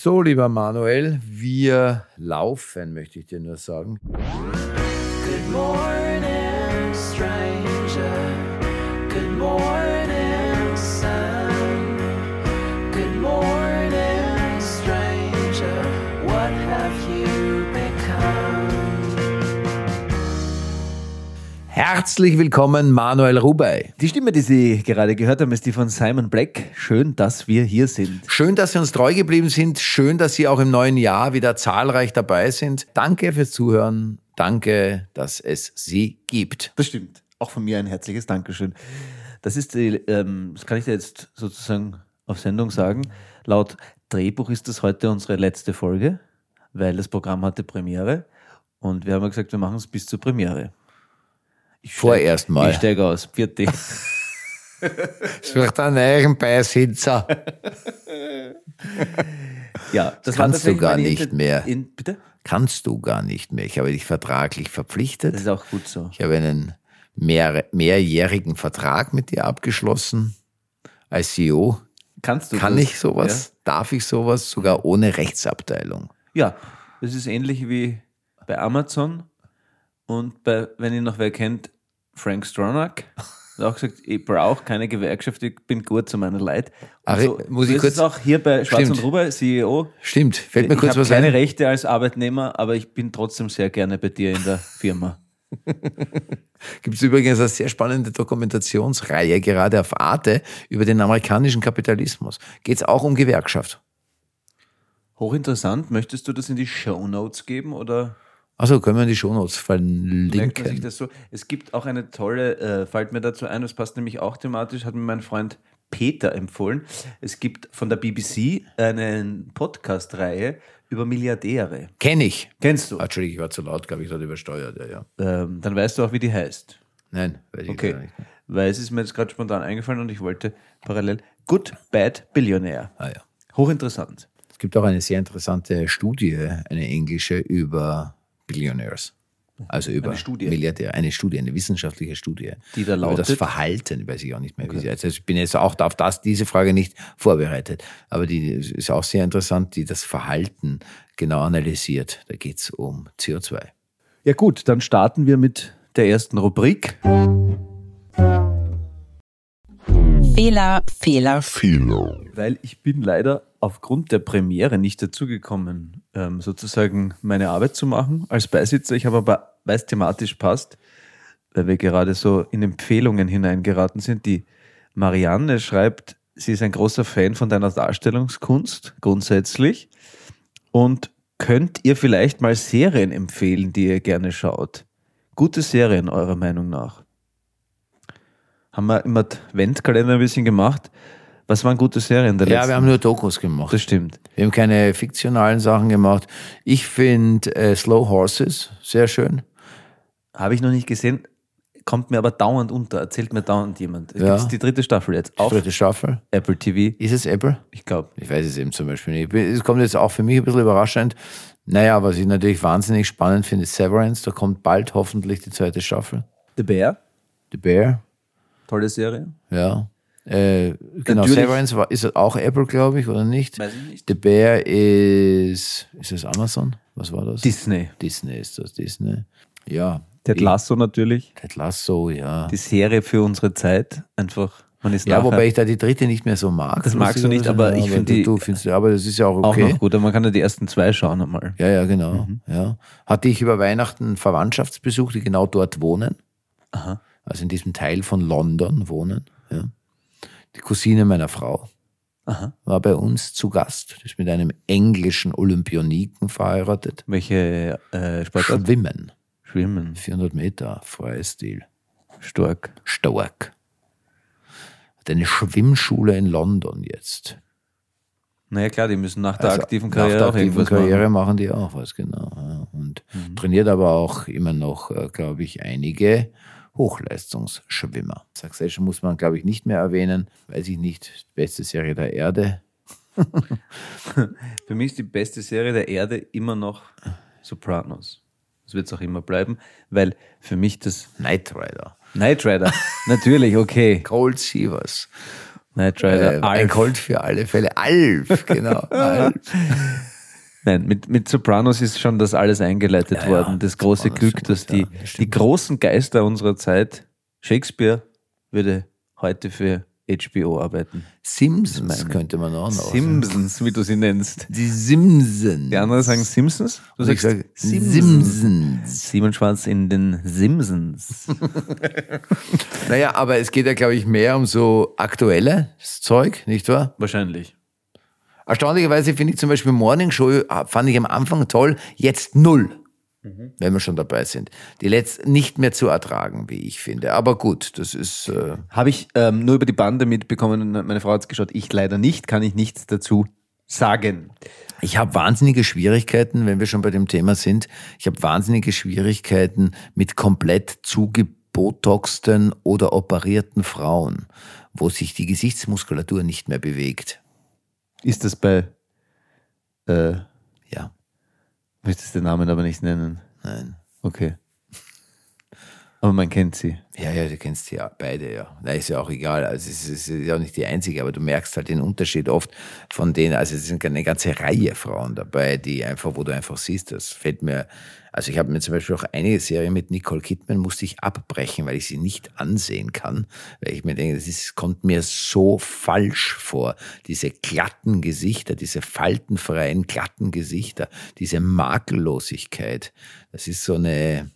So, lieber Manuel, wir laufen, möchte ich dir nur sagen. Good morning, Herzlich willkommen, Manuel Rubey. Die Stimme, die Sie gerade gehört haben, ist die von Simon Black. Schön, dass wir hier sind. Schön, dass Sie uns treu geblieben sind. Schön, dass Sie auch im neuen Jahr wieder zahlreich dabei sind. Danke fürs Zuhören. Danke, dass es Sie gibt. Das stimmt. Auch von mir ein herzliches Dankeschön. Das ist die, ähm, das kann ich dir jetzt sozusagen auf Sendung sagen. Laut Drehbuch ist das heute unsere letzte Folge, weil das Programm hatte Premiere. Und wir haben gesagt, wir machen es bis zur Premiere. Ich steig- Vorerst mal. Ich steige aus. Vierte. Sucht einen neuen Beisitzer. Ja, das Kannst du gar nicht Inter- mehr. In, bitte? Kannst du gar nicht mehr. Ich habe dich vertraglich verpflichtet. Das ist auch gut so. Ich habe einen mehr, mehrjährigen Vertrag mit dir abgeschlossen. Als CEO Kannst du kann das? ich sowas, darf ich sowas, sogar ohne Rechtsabteilung. Ja, das ist ähnlich wie bei Amazon und bei, wenn ihr noch wer kennt, Frank Stronach. Hat auch gesagt, ich brauche keine Gewerkschaft, ich bin gut zu meiner Leid. Und Ach, so, muss so ich ist kurz- es auch hier bei Schwarz Stimmt. und Ruber, CEO. Stimmt, fällt mir ich kurz habe was keine ein. Rechte als Arbeitnehmer, aber ich bin trotzdem sehr gerne bei dir in der Firma. Gibt es übrigens eine sehr spannende Dokumentationsreihe, gerade auf Arte, über den amerikanischen Kapitalismus. Geht es auch um Gewerkschaft. Hochinteressant. Möchtest du das in die Show Notes geben oder Also können wir in die Shownotes verlinken. das so? Es gibt auch eine tolle, äh, fällt mir dazu ein, das passt nämlich auch thematisch, hat mir mein Freund Peter empfohlen. Es gibt von der BBC eine Podcast-Reihe über Milliardäre. Kenne ich. Kennst du? Entschuldigung, ich war zu laut, glaube ich, gerade übersteuert. Ja, ja. Ähm, dann weißt du auch, wie die heißt. Nein, weiß ich Okay. gar nicht. Weil es ist mir jetzt gerade spontan eingefallen und ich wollte parallel Good Bad Billionaire. Ah, ja. Hochinteressant. Es gibt auch eine sehr interessante Studie, eine englische, über Billionaires. Also über Studie. Milliardäre. Eine Studie, eine wissenschaftliche Studie. Die da Über das lautet? Verhalten, weiß ich auch nicht mehr, wie sie heißt. Also ich bin jetzt auch auf das, diese Frage nicht vorbereitet. Aber die ist auch sehr interessant, die das Verhalten genau analysiert. Da geht es um CO2. Ja gut, dann starten wir mit der ersten Rubrik. Fehler, Fehler, Weil ich bin leider aufgrund der Premiere nicht dazugekommen, ähm, sozusagen meine Arbeit zu machen als Beisitzer. Ich habe aber, weil es thematisch passt, weil wir gerade so in Empfehlungen hineingeraten sind. Die Marianne schreibt, sie ist ein großer Fan von deiner Darstellungskunst grundsätzlich und könnt ihr vielleicht mal Serien empfehlen, die ihr gerne schaut? Gute Serien eurer Meinung nach? Haben wir im Adventkalender ein bisschen gemacht. Was waren gute Serien der Ja, letzten? wir haben nur Dokus gemacht. Das stimmt. Wir haben keine fiktionalen Sachen gemacht. Ich finde äh, Slow Horses sehr schön. Habe ich noch nicht gesehen, kommt mir aber dauernd unter. Erzählt mir dauernd jemand. Es Ja. gibt die dritte Staffel jetzt auf Dritte Staffel. Apple TV. Ist es Apple? Ich glaube. Ich weiß es eben zum Beispiel nicht. Es kommt jetzt auch für mich ein bisschen überraschend. Naja, was ich natürlich wahnsinnig spannend finde, ist Severance. Da kommt bald hoffentlich die zweite Staffel. The Bear. The Bear, Tolle Serie. ja. Äh, genau, Natürlich- Severance war, ist es auch Apple, glaube ich, oder nicht? Weiß ich nicht. The Bear ist, ist es Amazon? Was war das? Disney. Disney ist das, Disney. Ja. Ted Ich- Lasso natürlich. Ted Lasso, ja. Die Serie für unsere Zeit. Einfach, man ist Ja, nachher wobei ich da die dritte nicht mehr so mag. Das magst du nicht, aber ich Ja, finde du- die Du findest, aber das ist ja auch auch okay. noch gut. Aber man kann ja die ersten zwei schauen einmal. Ja, ja, genau. Mhm. Ja. Hatte ich über Weihnachten Verwandtschaftsbesuch, die genau dort wohnen. Aha. Also in diesem Teil von London wohnen. Ja. Die Cousine meiner Frau Aha. war bei uns zu Gast. Die ist mit einem englischen Olympioniken verheiratet. Welche äh, Sportart? Schwimmen. Schwimmen. 400 400 Meter, Freistil. Stark. Stark. Hat eine Schwimmschule in London jetzt. Naja, klar, die müssen nach der Also aktiven nach Karriere der auch aktiven Karriere machen. machen die auch was, genau. Und Mhm. trainiert aber auch immer noch, äh, glaube ich, einige Hochleistungsschwimmer. Succession muss man, glaube ich, nicht mehr erwähnen. Weiß ich nicht. Beste Serie der Erde. Für mich ist die beste Serie der Erde immer noch Sopranos. Das wird es auch immer bleiben, weil für mich das Knight Rider. Knight Rider, natürlich, okay. Cold Seavers. Knight Rider, Äh, ein. Colt für alle Fälle. Alf, genau. Alf. Nein, mit, mit Sopranos ist schon das alles eingeleitet Ja, worden. Das große Sopranos Glück, dass die, das die großen Geister unserer Zeit, Shakespeare würde heute für HBO arbeiten. Simpsons meine- könnte man auch noch. Simpsons, wie du sie nennst. Die Simpsons. Die anderen sagen Simpsons. Du sagst sage Simpsons. Simon Schwarz in den Simpsons. Naja, aber es geht ja, glaube ich, mehr um so aktuelles Zeug, nicht wahr? Wahrscheinlich. Erstaunlicherweise finde ich zum Beispiel Morning Show, äh, fand ich am Anfang toll, jetzt null. Wenn wir schon dabei sind. Die letzt nicht mehr zu ertragen, wie ich finde. Aber gut, das ist. Äh, Habe ich ähm, nur über die Bande mitbekommen. Meine Frau hat es geschaut. Ich leider nicht. Kann ich nichts dazu sagen. Ich habe wahnsinnige Schwierigkeiten, wenn wir schon bei dem Thema sind. Ich habe wahnsinnige Schwierigkeiten mit komplett zugebotoxten oder operierten Frauen, wo sich die Gesichtsmuskulatur nicht mehr bewegt. Ist das bei, äh, Ja, möchtest den Namen aber nicht nennen? nein. Okay. Aber man kennt sie. Ja, ja, du kennst sie ja beide, ja. Na, ist ja auch egal. Also es ist, es ist ja auch nicht die einzige, aber du merkst halt den Unterschied oft von denen, also es sind eine ganze Reihe Frauen dabei, die einfach, wo du einfach siehst, das fällt mir, also ich habe mir zum Beispiel auch eine Serie mit Nicole Kidman musste ich abbrechen, weil ich sie nicht ansehen kann, weil ich mir denke, das ist, kommt mir so falsch vor. Diese glatten Gesichter, diese faltenfreien, glatten Gesichter, diese Makellosigkeit. Das ist so eine,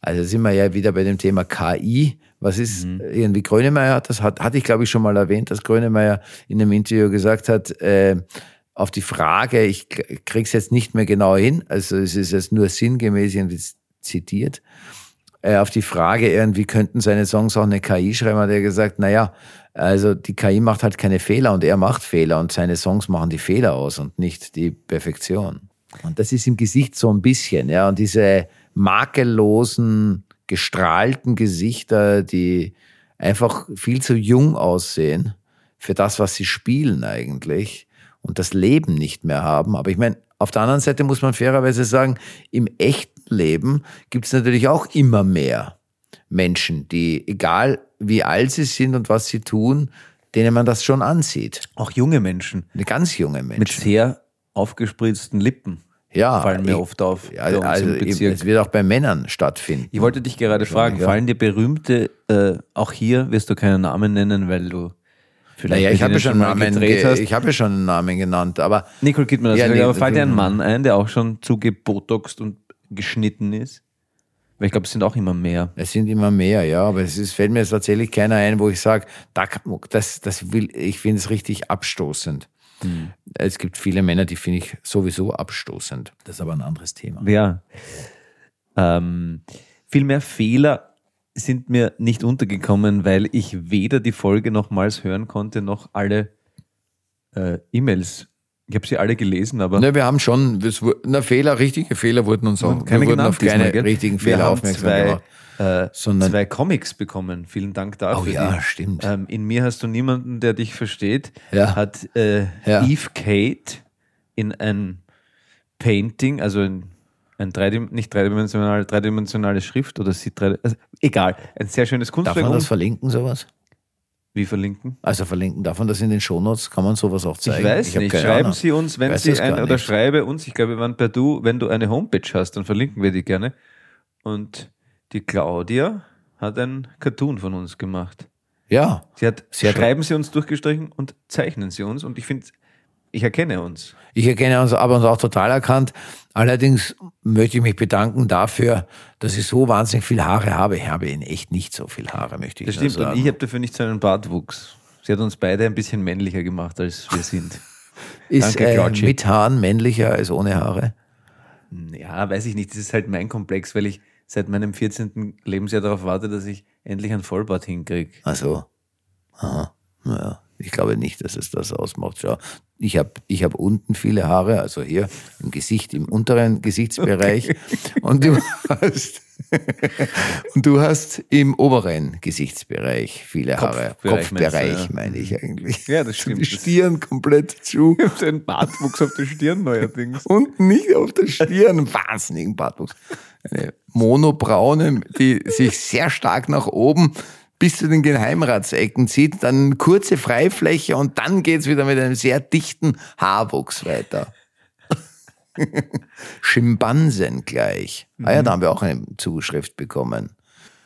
also sind wir ja wieder bei dem Thema KI. Was ist irgendwie Grönemeyer hat das hat, hatte ich glaube ich schon mal erwähnt, dass Grönemeyer in einem Interview gesagt hat, äh, auf die Frage, ich krieg's jetzt nicht mehr genau hin, also es ist jetzt nur sinngemäß zitiert, äh, auf die Frage irgendwie könnten seine Songs auch eine KI schreiben, hat er gesagt, naja, also die KI macht halt keine Fehler und er macht Fehler und seine Songs machen die Fehler aus und nicht die Perfektion. Und das ist im Gesicht so ein bisschen, ja, und diese makellosen, gestrahlten Gesichter, die einfach viel zu jung aussehen für das, was sie spielen eigentlich und das Leben nicht mehr haben. Aber ich meine, auf der anderen Seite muss man fairerweise sagen, im echten Leben gibt es natürlich auch immer mehr Menschen, die, egal wie alt sie sind und was sie tun, denen man das schon ansieht. Auch junge Menschen ganz junge mit Menschen. sehr aufgespritzten Lippen Ja, fallen mir ich- oft auf. Also Bezirk. es wird auch bei Männern stattfinden. Ich wollte dich gerade fragen, ja. fallen dir berühmte, äh, auch hier wirst du keinen Namen nennen, weil du vielleicht Naja, ich habe ihnen schon, einen Namen, gedreht ge- hast. ich habe ja schon einen Namen genannt, aber Nicole Kidman, hast Ja, nee, aber fällt dir ein Mann ein, der auch schon zugebotoxt und geschnitten ist? Weil ich glaube, es sind auch immer mehr. es sind immer mehr, ja, aber es ist, fällt mir jetzt tatsächlich keiner ein, wo ich sage, da, kann- das, das will, ich finde es richtig abstoßend. Hm. Es gibt viele Männer, die finde ich sowieso abstoßend. Das ist aber ein anderes Thema. Ja. Ähm, viel mehr Fehler sind mir nicht untergekommen, weil ich weder die Folge nochmals hören konnte, noch alle äh, E-Mails. Ich habe sie alle gelesen, aber Ne, wir haben schon, es na, Fehler, richtige Fehler wurden uns auch, keine wir wurden auf keine diesmal, richtigen Wir Fehler haben aufmerksam zwei, gemacht. äh, Sondern- zwei Comics bekommen. Vielen Dank dafür. Oh ja, stimmt. Ähm, in mir hast du niemanden, der dich versteht. Ja. Hat äh, Ja. Eve Kate in ein Painting, also in ein dreidim nicht dreidimensionale, dreidimensionale Schrift oder sie drei, also egal, ein sehr schönes Darf Kunstwerk. man das verlinken, sowas? Wie verlinken? Also verlinken, darf man das in den Shownotes? Kann man sowas auch zeigen? Ich weiß hab nicht. Schreiben Ahnung. Sie uns, wenn Sie ein, oder nicht. schreibe uns, ich glaube, wir waren bei du, wenn du eine Homepage hast, dann verlinken wir die gerne. Und die Claudia hat ein Cartoon von uns gemacht. Ja, Sie hat, Sie hat- schreiben Sie uns durchgestrichen und zeichnen Sie uns. Und ich finde, ich erkenne uns. Ich erkenne uns aber uns auch total erkannt. Allerdings möchte ich mich bedanken dafür, dass ich so wahnsinnig viel Haare habe. Ich habe in echt nicht so viel Haare, möchte ich Das stimmt. sagen. Und ich habe dafür nicht so einen Bartwuchs. Sie hat uns beide ein bisschen männlicher gemacht, als wir sind. Ist Danke, äh, mit Haaren männlicher als ohne Haare? Ja, weiß ich nicht. Das ist halt mein Komplex, weil ich seit meinem 14. Lebensjahr darauf warte, dass ich endlich einen Vollbart hinkriege. Also, aha, naja, ich glaube nicht, dass es das ausmacht. Schau, ich habe ich hab unten viele Haare, also hier im Gesicht, im unteren Gesichtsbereich. Und du hast und du hast im oberen Gesichtsbereich viele Haare. Kopfbereich du, Kopfbereich ja. meine ich eigentlich. Ja, das stimmt. Die Stirn komplett zu. so einen Bartwuchs auf der Stirn neuerdings. Unten nicht auf der Stirn, wahnsinnigen Bartwuchs. Eine monobraune, die sich sehr stark nach oben bis zu den Geheimratsecken zieht, dann kurze Freifläche und dann geht's wieder mit einem sehr dichten Haarwuchs weiter. Schimpansen gleich. Ah ja, da haben wir auch eine Zuschrift bekommen.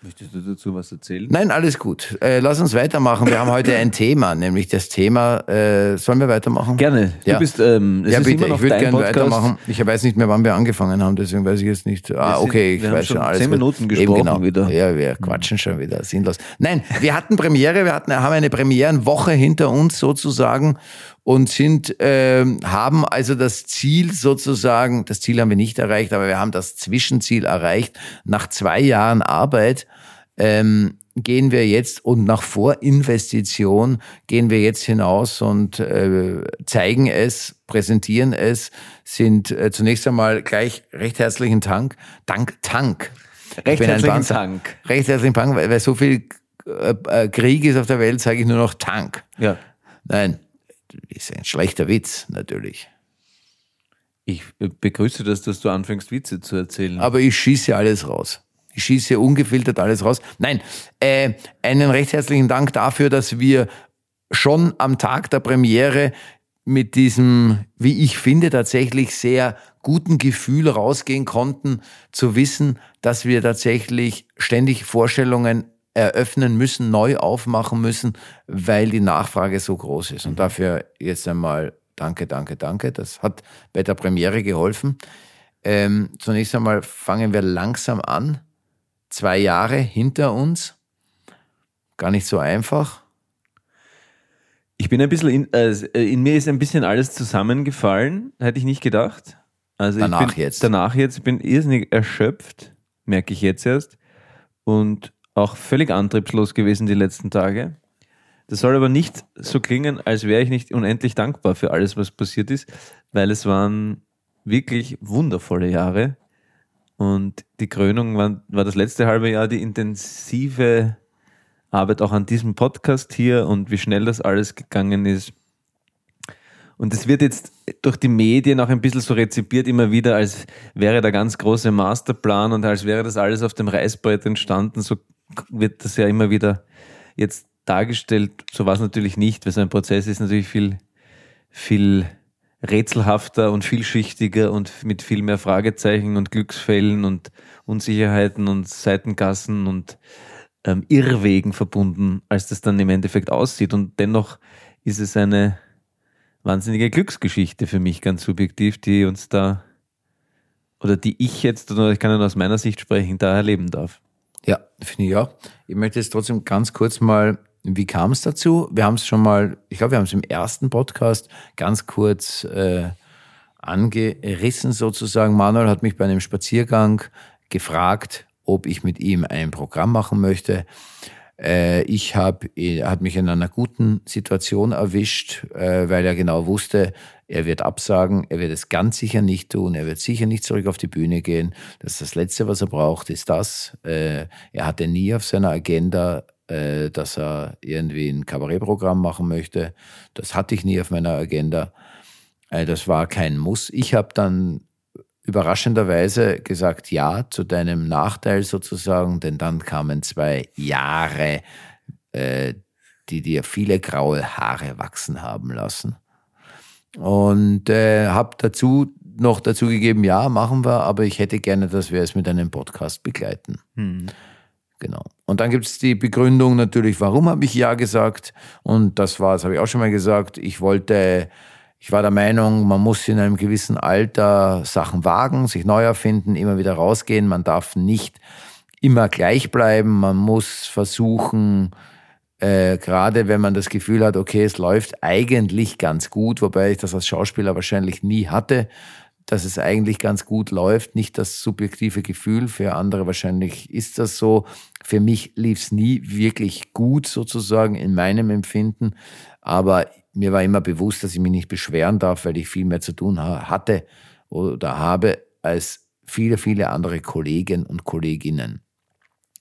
Möchtest du dazu was erzählen? Nein, alles gut. Äh, lass uns weitermachen. Wir haben heute ein Thema, nämlich das Thema, äh, sollen wir weitermachen? Gerne. Du Ja. bist, ähm, es ja, bitte, ich würde gerne weitermachen. Ich weiß nicht mehr, wann wir angefangen haben, deswegen weiß ich jetzt nicht. Ah, okay, ich wir weiß schon alles. zehn gut. Minuten Eben gesprochen genau. wieder. Ja, wir quatschen schon wieder, sinnlos. Nein, wir hatten Premiere, wir hatten, haben eine Premierenwoche hinter uns sozusagen und sind, ähm, haben also das Ziel sozusagen, das Ziel haben wir nicht erreicht, aber wir haben das Zwischenziel erreicht. Nach zwei Jahren Arbeit ähm, gehen wir jetzt und nach Vorinvestition gehen wir jetzt hinaus und äh, zeigen es, präsentieren es, sind äh, zunächst einmal gleich recht herzlichen Dank, Dank, Tank. Recht herzlichen. Dank. Recht herzlichen Dank, weil, weil so viel äh, äh, Krieg ist auf der Welt, sage ich nur noch Tank. Ja. Nein, ist ein schlechter Witz, natürlich. Ich begrüße das, dass du anfängst, Witze zu erzählen. Aber ich schieße alles raus. Ich schieße ungefiltert alles raus. Nein, äh, einen recht herzlichen Dank dafür, dass wir schon am Tag der Premiere mit diesem, wie ich finde, tatsächlich sehr guten Gefühl rausgehen konnten, zu wissen, dass wir tatsächlich ständig Vorstellungen eröffnen müssen, neu aufmachen müssen, weil die Nachfrage so groß ist. Und dafür jetzt einmal danke, danke, danke. Das hat bei der Premiere geholfen. Ähm, zunächst einmal fangen wir langsam an. Zwei Jahre hinter uns. Gar nicht so einfach. Ich bin ein bisschen, in, äh, in mir ist ein bisschen alles zusammengefallen, hätte ich nicht gedacht. Also Danach ich bin, jetzt. Danach jetzt, ich bin irrsinnig erschöpft, merke ich jetzt erst. Und auch völlig antriebslos gewesen die letzten Tage. Das soll aber nicht so klingen, als wäre ich nicht unendlich dankbar für alles, was passiert ist, weil es waren wirklich wundervolle Jahre. Und die Krönung war, war das letzte halbe Jahr die intensive Arbeit auch an diesem Podcast hier und wie schnell das alles gegangen ist. Und es wird jetzt durch die Medien auch ein bisschen so rezipiert, immer wieder, als wäre der ganz große Masterplan und als wäre das alles auf dem Reißbrett entstanden. So wird das ja immer wieder jetzt dargestellt. So war es natürlich nicht, weil so ein Prozess ist natürlich viel, viel rätselhafter und vielschichtiger und mit viel mehr Fragezeichen und Glücksfällen und Unsicherheiten und Seitengassen und ähm, Irrwegen verbunden, als das dann im Endeffekt aussieht. Und dennoch ist es eine wahnsinnige Glücksgeschichte für mich, ganz subjektiv, die uns da, oder die ich jetzt, oder ich kann ja nur aus meiner Sicht sprechen, da erleben darf. Ja, finde ich auch. Ich möchte jetzt trotzdem ganz kurz mal, wie kam es dazu? Wir haben es schon mal, ich glaube, wir haben es im ersten Podcast ganz kurz äh, angerissen sozusagen. Manuel hat mich bei einem Spaziergang gefragt, ob ich mit ihm ein Programm machen möchte. Äh, ich habe, er hat mich in einer guten Situation erwischt, äh, weil er genau wusste, er wird absagen, er wird es ganz sicher nicht tun, er wird sicher nicht zurück auf die Bühne gehen. Das ist das Letzte, was er braucht, ist das. Äh, er hatte nie auf seiner Agenda, äh, dass er irgendwie ein Kabarettprogramm machen möchte. Das hatte ich nie auf meiner Agenda. Äh, das war kein Muss. Ich habe dann überraschenderweise gesagt ja zu deinem Nachteil sozusagen, denn dann kamen zwei Jahre, äh, die dir viele graue Haare wachsen haben lassen. Und äh, habe dazu noch dazu gegeben, ja, machen wir, aber ich hätte gerne, dass wir es mit einem Podcast begleiten. Genau. Und dann gibt es die Begründung natürlich, warum habe ich ja gesagt? Und das war, das habe ich auch schon mal gesagt, ich wollte, ich war der Meinung, man muss in einem gewissen Alter Sachen wagen, sich neu erfinden, immer wieder rausgehen. Man darf nicht immer gleich bleiben. Man muss versuchen, äh, gerade wenn man das Gefühl hat, okay, es läuft eigentlich ganz gut, wobei ich das als Schauspieler wahrscheinlich nie hatte, dass es eigentlich ganz gut läuft, nicht das subjektive Gefühl, für andere wahrscheinlich ist das so. Für mich lief es nie wirklich gut sozusagen in meinem Empfinden, aber mir war immer bewusst, dass ich mich nicht beschweren darf, weil ich viel mehr zu tun ha hatte oder habe als viele, viele andere Kollegen und Kolleginnen.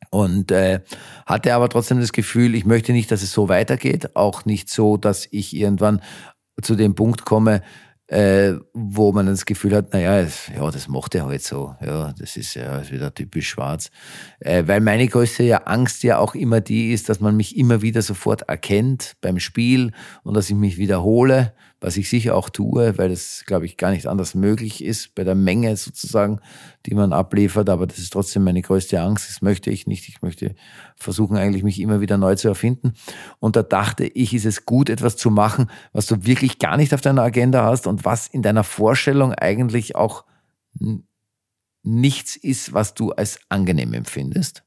Und äh, hatte aber trotzdem das Gefühl, ich möchte nicht, dass es so weitergeht, auch nicht so, dass ich irgendwann zu dem Punkt komme, äh, wo man das Gefühl hat, naja, ja, das macht er halt so. Ja, das ist ja ist wieder typisch schwarz. Äh, weil meine größte ja Angst ja auch immer die ist, dass man mich immer wieder sofort erkennt beim Spiel und dass ich mich wiederhole, was ich sicher auch tue, weil das, glaube ich, gar nicht anders möglich ist bei der Menge sozusagen, die man abliefert. Aber das ist trotzdem meine größte Angst. Das möchte ich nicht. Ich möchte versuchen, eigentlich mich immer wieder neu zu erfinden. Und da dachte ich, ist es gut, etwas zu machen, was du wirklich gar nicht auf deiner Agenda hast und was in deiner Vorstellung eigentlich auch nichts ist, was du als angenehm empfindest.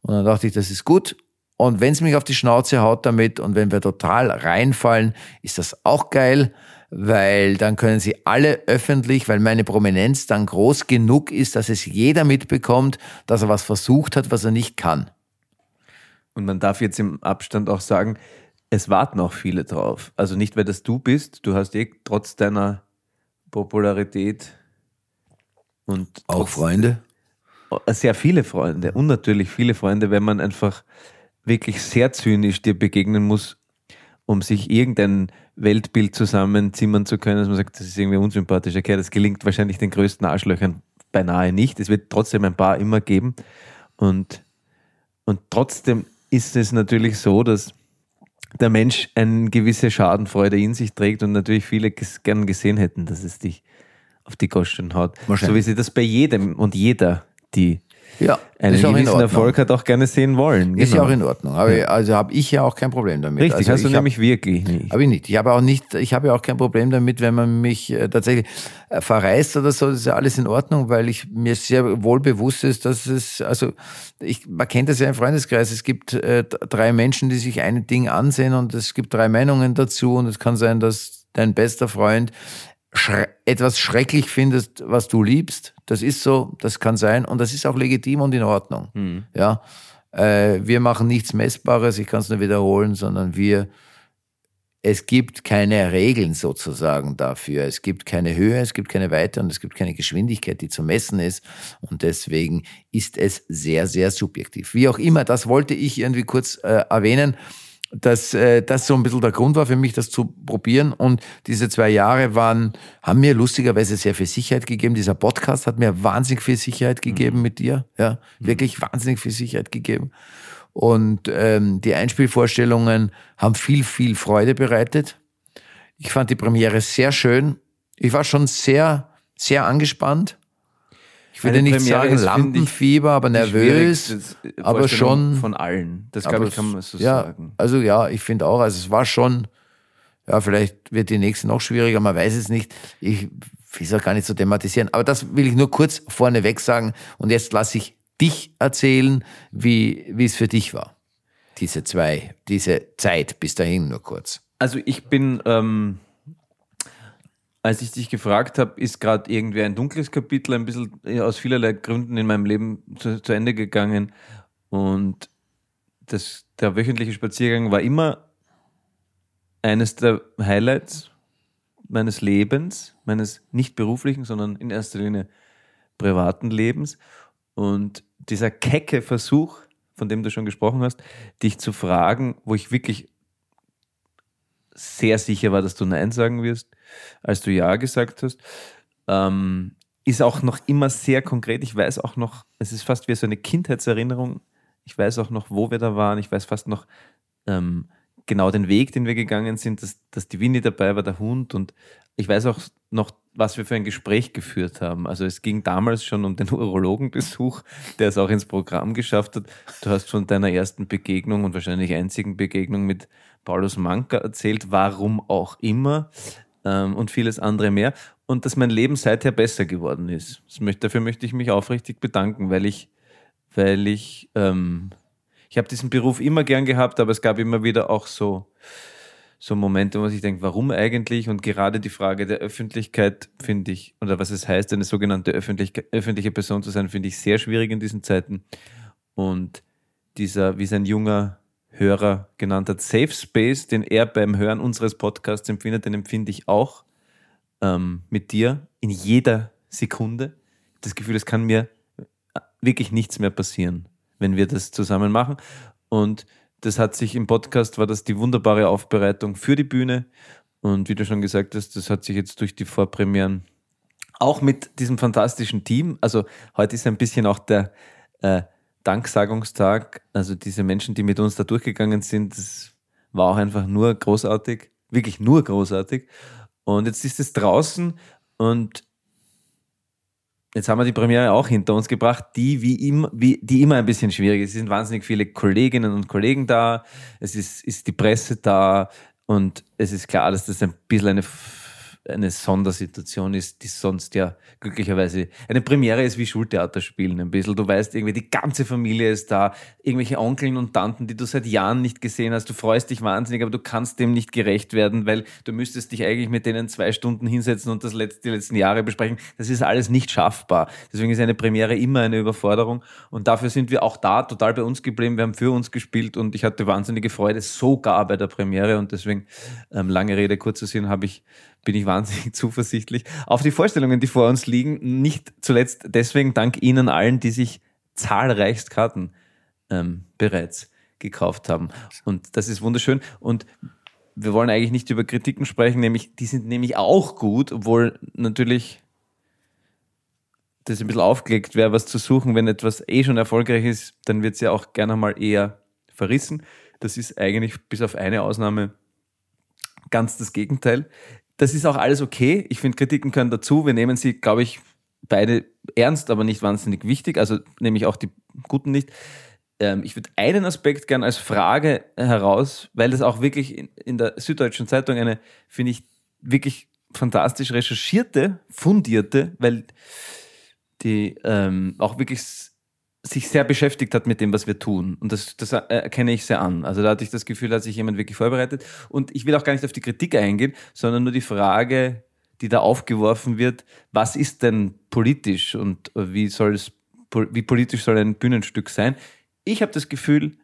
Und dann dachte ich, das ist gut. Und wenn es mich auf die Schnauze haut damit und wenn wir total reinfallen, ist das auch geil, weil dann können sie alle öffentlich, weil meine Prominenz dann groß genug ist, dass es jeder mitbekommt, dass er was versucht hat, was er nicht kann. Und man darf jetzt im Abstand auch sagen, es warten auch viele drauf. Also nicht, weil das du bist, du hast eh trotz deiner Popularität und Auch Freunde. sehr viele Freunde und natürlich viele Freunde, wenn man einfach wirklich sehr zynisch dir begegnen muss, um sich irgendein Weltbild zusammenzimmern zu können, dass man sagt, das ist irgendwie ein unsympathischer Kerl. Das gelingt wahrscheinlich den größten Arschlöchern beinahe nicht. Es wird trotzdem ein paar immer geben. Und, und trotzdem ist es natürlich so, dass der Mensch eine gewisse Schadenfreude in sich trägt und natürlich viele gern gesehen hätten, dass es dich auf die Goschen haut. So wie sie das bei jedem und jeder, die Ja, einen ist auch in gewissen. Erfolg hat, auch gerne sehen wollen. Ist ja Genau. auch in Ordnung. Aber also habe ich ja auch kein Problem damit. Richtig, also hast du hab- nämlich wirklich nicht. Habe ich nicht. Ich habe auch nicht, ich habe ja auch kein Problem damit, wenn man mich äh, tatsächlich äh, verreist oder so, das ist ja alles in Ordnung, weil ich mir sehr wohl bewusst ist, dass es, also ich, man kennt das ja im Freundeskreis, es gibt äh, drei Menschen, die sich ein Ding ansehen und es gibt drei Meinungen dazu und es kann sein, dass dein bester Freund schre etwas schrecklich findest, was du liebst. Das ist so, das kann sein und das ist auch legitim und in Ordnung. Ja, äh, wir machen nichts Messbares, ich kann es nur wiederholen, sondern wir es gibt keine Regeln sozusagen dafür. Es gibt keine Höhe, es gibt keine Weite und es gibt keine Geschwindigkeit, die zu messen ist. Und deswegen ist es sehr, sehr subjektiv. Wie auch immer, das wollte ich irgendwie kurz äh, erwähnen, dass äh, das so ein bisschen der Grund war für mich, das zu probieren. Und diese zwei Jahre waren, haben mir lustigerweise sehr viel Sicherheit gegeben. Dieser Podcast hat mir wahnsinnig viel Sicherheit gegeben mit dir. Ja, wirklich wahnsinnig viel Sicherheit gegeben. Und ähm, die Einspielvorstellungen haben viel, viel Freude bereitet. Ich fand die Premiere sehr schön. Ich war schon sehr, sehr angespannt. Ich würde nicht Premiere sagen Lampenfieber, aber nervös. aber schon- Von allen. Das, glaube ich, kann man so ja, sagen. Also ja, ich finde auch, also es war schon, ja, vielleicht wird die nächste noch schwieriger, man weiß es nicht. Ich will es auch gar nicht so thematisieren. Aber das will ich nur kurz vorneweg sagen. Und jetzt lasse ich dich erzählen, wie, wie es für dich war. Diese zwei, diese Zeit bis dahin nur kurz. Also ich bin, ähm, als ich dich gefragt habe, ist gerade irgendwie ein dunkles Kapitel ein bisschen äh, aus vielerlei Gründen in meinem Leben zu, zu Ende gegangen. Und das, der wöchentliche Spaziergang war immer eines der Highlights meines Lebens, meines nicht beruflichen, sondern in erster Linie privaten Lebens. Und dieser kecke Versuch, von dem du schon gesprochen hast, dich zu fragen, wo ich wirklich sehr sicher war, dass du Nein sagen wirst, als du Ja gesagt hast, ähm, ist auch noch immer sehr konkret. Ich weiß auch noch, es ist fast wie so eine Kindheitserinnerung. Ich weiß auch noch, wo wir da waren. Ich weiß fast noch ähm, genau den Weg, den wir gegangen sind, dass, dass die Winnie dabei war, der Hund. Und ich weiß auch noch, was wir für ein Gespräch geführt haben. Also es ging damals schon um den Urologenbesuch, der es auch ins Programm geschafft hat. Du hast von deiner ersten Begegnung und wahrscheinlich einzigen Begegnung mit Paulus Manka erzählt, warum auch immer ähm, und vieles andere mehr. Und dass mein Leben seither besser geworden ist. Möchte, dafür möchte ich mich aufrichtig bedanken, weil ich, weil ich, ähm, ich habe diesen Beruf immer gern gehabt, aber es gab immer wieder auch so, so Momente, wo man sich denkt, warum eigentlich? Und gerade die Frage der Öffentlichkeit finde ich, oder was es heißt, eine sogenannte öffentlich, öffentliche Person zu sein, finde ich sehr schwierig in diesen Zeiten. Und dieser, wie sein junger Hörer genannt hat, Safe Space, den er beim Hören unseres Podcasts empfindet, den empfinde ich auch ähm, mit dir in jeder Sekunde. Das Gefühl, es kann mir wirklich nichts mehr passieren, wenn wir das zusammen machen. Und das hat sich im Podcast, war das die wunderbare Aufbereitung für die Bühne. Und wie du schon gesagt hast, das hat sich jetzt durch die Vorpremieren auch mit diesem fantastischen Team, also heute ist ein bisschen auch der äh, Danksagungstag, also diese Menschen, die mit uns da durchgegangen sind, das war auch einfach nur großartig, wirklich nur großartig. Und jetzt ist es draußen und jetzt haben wir die Premiere auch hinter uns gebracht, die wie immer, wie, die immer ein bisschen schwierig ist. Es sind wahnsinnig viele Kolleginnen und Kollegen da, es ist, ist die Presse da und es ist klar, dass das ein bisschen eine eine Sondersituation ist, die sonst ja glücklicherweise eine Premiere ist wie Schultheater spielen ein bisschen. Du weißt irgendwie, die ganze Familie ist da, irgendwelche Onkeln und Tanten, die du seit Jahren nicht gesehen hast. Du freust dich wahnsinnig, aber du kannst dem nicht gerecht werden, weil du müsstest dich eigentlich mit denen zwei Stunden hinsetzen und das letzte, die letzten Jahre besprechen. Das ist alles nicht schaffbar. Deswegen ist eine Premiere immer eine Überforderung und dafür sind wir auch da total bei uns geblieben. Wir haben für uns gespielt und ich hatte wahnsinnige Freude, sogar bei der Premiere und deswegen, ähm, lange Rede, kurzer Sinn, habe ich bin ich wahnsinnig zuversichtlich auf die Vorstellungen, die vor uns liegen. Nicht zuletzt deswegen dank Ihnen allen, die sich zahlreichst Karten ähm, bereits gekauft haben. Und das ist wunderschön. Und wir wollen eigentlich nicht über Kritiken sprechen, nämlich die sind nämlich auch gut, obwohl natürlich das ein bisschen aufgelegt wäre, was zu suchen. Wenn etwas eh schon erfolgreich ist, dann wird es ja auch gerne mal eher verrissen. Das ist eigentlich bis auf eine Ausnahme ganz das Gegenteil das ist auch alles okay. Ich finde, Kritiken können dazu. Wir nehmen sie, glaube ich, beide ernst, aber nicht wahnsinnig wichtig. Also nehme ich auch die guten nicht. Ähm, ich würde einen Aspekt gern als Frage heraus, weil das auch wirklich in, in der Süddeutschen Zeitung eine, finde ich, wirklich fantastisch recherchierte, fundierte, weil die ähm, auch wirklich sich sehr beschäftigt hat mit dem, was wir tun. Und das, das erkenne ich sehr an. Also da hatte ich das Gefühl, hat sich jemand wirklich vorbereitet. Und ich will auch gar nicht auf die Kritik eingehen, sondern nur die Frage, die da aufgeworfen wird, was ist denn politisch und wie soll es, wie politisch soll ein Bühnenstück sein? Ich habe das Gefühl,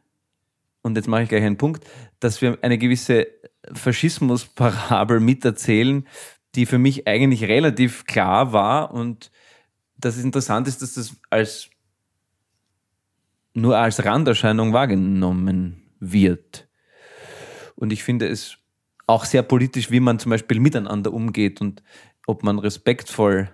und jetzt mache ich gleich einen Punkt, dass wir eine gewisse Faschismusparabel miterzählen, die für mich eigentlich relativ klar war und dass es interessant ist, dass das als nur als Randerscheinung wahrgenommen wird. Und ich finde es auch sehr politisch, wie man zum Beispiel miteinander umgeht und ob man respektvoll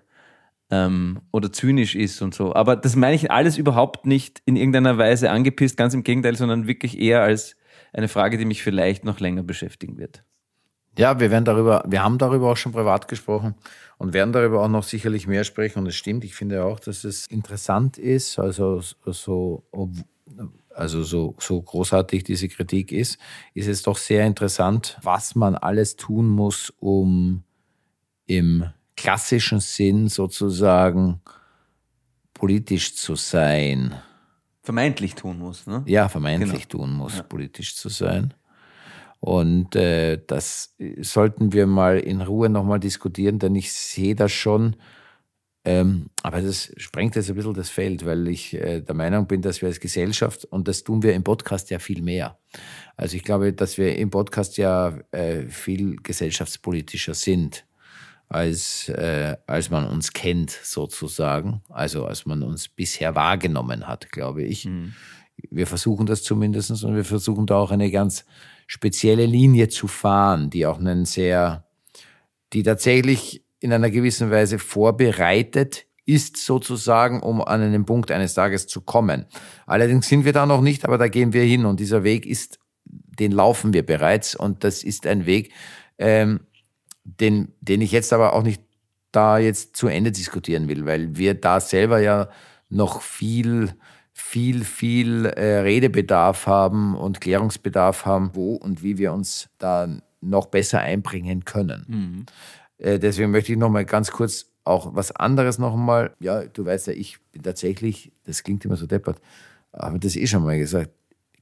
ähm, oder zynisch ist und so. Aber das meine ich alles überhaupt nicht in irgendeiner Weise angepisst, ganz im Gegenteil, sondern wirklich eher als eine Frage, die mich vielleicht noch länger beschäftigen wird. Ja, wir werden darüber, wir haben darüber auch schon privat gesprochen und werden darüber auch noch sicherlich mehr sprechen. Und es stimmt, ich finde auch, dass es interessant ist, also so, also so, so großartig diese Kritik ist, ist es doch sehr interessant, was man alles tun muss, um im klassischen Sinn sozusagen politisch zu sein. Vermeintlich tun muss, ne? Ja, vermeintlich Genau. tun muss, Ja. politisch zu sein. Und äh, das sollten wir mal in Ruhe nochmal diskutieren, denn ich sehe das schon. Ähm, aber das sprengt jetzt ein bisschen das Feld, weil ich äh, der Meinung bin, dass wir als Gesellschaft, und das tun wir im Podcast ja viel mehr. Also ich glaube, dass wir im Podcast ja äh, viel gesellschaftspolitischer sind, als, äh, als man uns kennt, sozusagen. Also als man uns bisher wahrgenommen hat, glaube ich. Wir versuchen das zumindest und wir versuchen da auch eine ganz spezielle Linie zu fahren, die auch einen sehr, die tatsächlich in einer gewissen Weise vorbereitet ist sozusagen, um an einen Punkt eines Tages zu kommen. Allerdings sind wir da noch nicht, aber da gehen wir hin und dieser Weg ist, den laufen wir bereits und das ist ein Weg, ähm, den, den ich jetzt aber auch nicht da jetzt zu Ende diskutieren will, weil wir da selber ja noch viel, viel, viel äh, Redebedarf haben und Klärungsbedarf haben, wo und wie wir uns da noch besser einbringen können. Äh, deswegen möchte ich noch mal ganz kurz auch was anderes noch mal. Ja, du weißt ja, ich bin tatsächlich, das klingt immer so deppert, aber das ist schon mal gesagt.